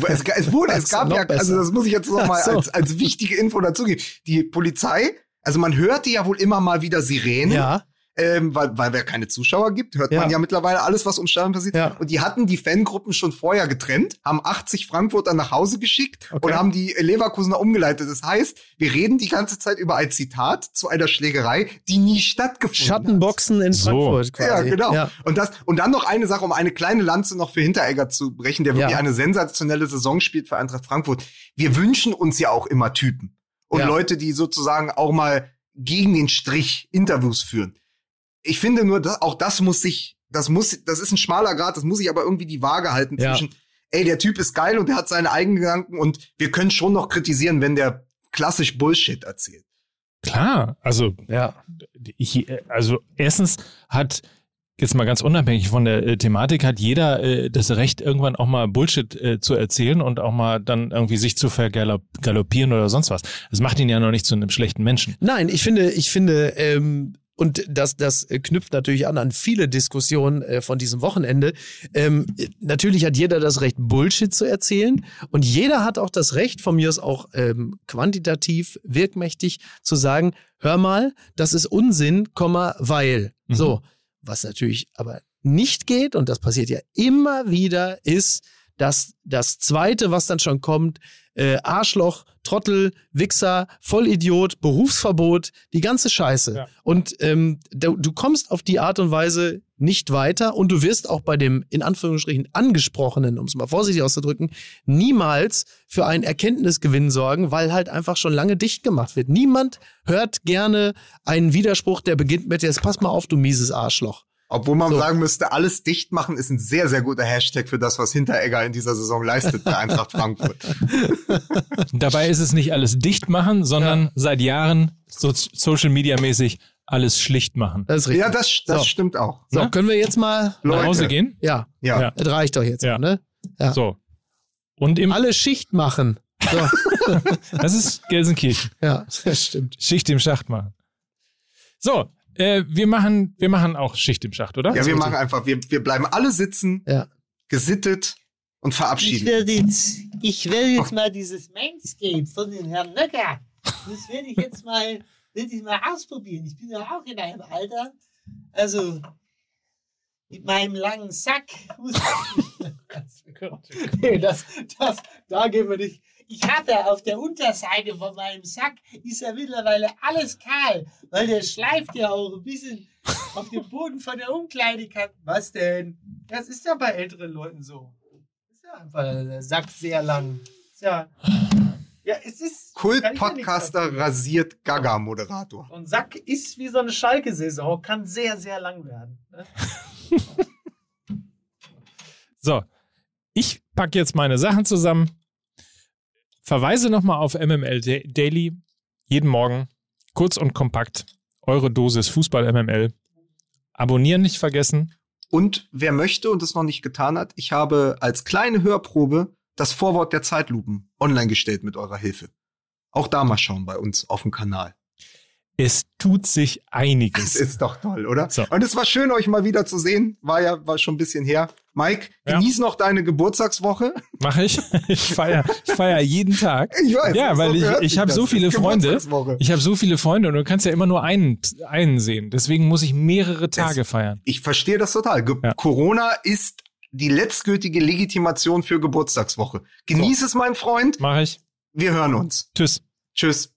Es, es wurde, es gab ja, also besser. das muss ich jetzt noch mal Ach so. als, als wichtige Info dazugeben. Die Polizei, also man hörte ja wohl immer mal wieder Sirenen, Ja, ähm, weil, weil wer keine Zuschauer gibt, hört Ja. man ja mittlerweile alles, was um Stadion passiert. Ja. Und die hatten die Fangruppen schon vorher getrennt, haben 80 Frankfurter nach Hause geschickt Okay. und haben die Leverkusener umgeleitet. Das heißt, wir reden die ganze Zeit über ein Zitat zu einer Schlägerei, die nie stattgefunden hat. Schattenboxen in So. Frankfurt Ja, quasi. genau. Ja. Und das und dann noch eine Sache, um eine kleine Lanze noch für Hinteregger zu brechen, der wirklich Ja. eine sensationelle Saison spielt für Eintracht Frankfurt. Wir wünschen uns ja auch immer Typen und Ja. Leute, die sozusagen auch mal gegen den Strich Interviews führen. Ich finde nur, dass, auch das muss sich, das muss, das ist ein schmaler Grad, das muss sich aber irgendwie die Waage halten Ja. zwischen, ey, der Typ ist geil und der hat seine eigenen Gedanken und wir können schon noch kritisieren, wenn der klassisch Bullshit erzählt. Klar, also ja. ich, also erstens hat jetzt mal ganz unabhängig von der äh, Thematik hat jeder äh, das Recht irgendwann auch mal Bullshit äh, zu erzählen und auch mal dann irgendwie sich zu vergaloppieren oder sonst was. Das macht ihn ja noch nicht zu einem schlechten Menschen. Nein, ich finde, ich finde, ähm, und das, das äh, knüpft natürlich an an viele Diskussionen äh, von diesem Wochenende. Ähm, äh, natürlich hat jeder das Recht, Bullshit zu erzählen. Und jeder hat auch das Recht, von mir aus auch ähm, quantitativ wirkmächtig, zu sagen, hör mal, das ist Unsinn, weil. Mhm. So. Was natürlich aber nicht geht, und das passiert ja immer wieder, ist, dass das Zweite, was dann schon kommt, äh, Arschloch, Trottel, Wichser, Vollidiot, Berufsverbot, die ganze Scheiße. Ja. Und ähm, du, du kommst auf die Art und Weise nicht weiter und du wirst auch bei dem in Anführungsstrichen angesprochenen, um es mal vorsichtig auszudrücken, niemals für einen Erkenntnisgewinn sorgen, weil halt einfach schon lange dicht gemacht wird. Niemand hört gerne einen Widerspruch, der beginnt mit jetzt pass mal auf, du mieses Arschloch. Obwohl man So. sagen müsste, alles dicht machen ist ein sehr, sehr guter Hashtag für das, was Hinteregger in dieser Saison leistet bei Eintracht <laughs> Frankfurt. Dabei ist es nicht alles dicht machen, sondern seit Jahren so Social Media mäßig alles schlicht machen. Das ist richtig. ja, das, das So. stimmt auch. so, ne? können wir jetzt mal. Nach Leute. Hause gehen? Ja, Ja. Ja. das reicht doch jetzt, Ja. mal, ne? Ja. So. Und im, Alle Schicht machen. So. <laughs> das ist Gelsenkirchen. ja, das stimmt. Schicht im Schacht machen. So, äh, wir machen, wir machen auch Schicht im Schacht, oder? Ja, wir machen einfach, wir, wir bleiben alle sitzen, Ja. gesittet und Ich verabschieden. werde jetzt, ich werde jetzt mal dieses Manscape von den Herrn Nöcker, das werde ich jetzt mal, werde ich mal ausprobieren. Ich bin ja auch in einem Alter, also mit meinem langen Sack. muss ich- <laughs> <laughs> nee, das, das, da gehen wir nicht. Ich habe auf der Unterseite von meinem Sack ist ja mittlerweile alles kahl, weil der schleift ja auch ein bisschen auf dem Boden von der Umkleidekante. Was denn? Das ist ja bei älteren Leuten so. Ist ja einfach der Sack sehr lang. Ist ja, ja, es ist. ja Kult-Podcaster dafür. rasiert Gaga-Moderator. Und Sack ist wie so eine Schalke-Saison, kann sehr, sehr lang werden. Ne? <laughs> So, ich packe jetzt meine Sachen zusammen, verweise nochmal auf MML Da- Daily, jeden Morgen, kurz und kompakt, eure Dosis Fußball MML. Abonnieren nicht vergessen. Und wer möchte und es noch nicht getan hat, ich habe als kleine Hörprobe das Vorwort der Zeitlupen online gestellt mit eurer Hilfe. Auch da mal schauen bei uns auf dem Kanal. Es tut sich Das einiges. ist doch toll, oder? So. Und es war schön, euch mal wieder zu sehen. War ja war schon ein bisschen her. Mike, Ja. genieß noch deine Geburtstagswoche. Mache ich. <laughs> Ich feiere ich feier jeden Tag. Ich weiß. Ja, weil so ich- ich sich hab das. so viele Freunde. Ich habe so viele Freunde und du kannst ja immer nur einen, einen sehen. Deswegen muss ich mehrere Tage feiern. Ich verstehe das total. Ge Ja. Corona ist die letztgültige Legitimation für Geburtstagswoche. Genieß es, mein Freund. Mache ich. Wir hören uns. Tschüss. Tschüss.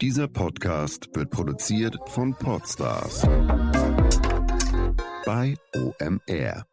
Dieser Podcast wird produziert von Podstars bei OMR.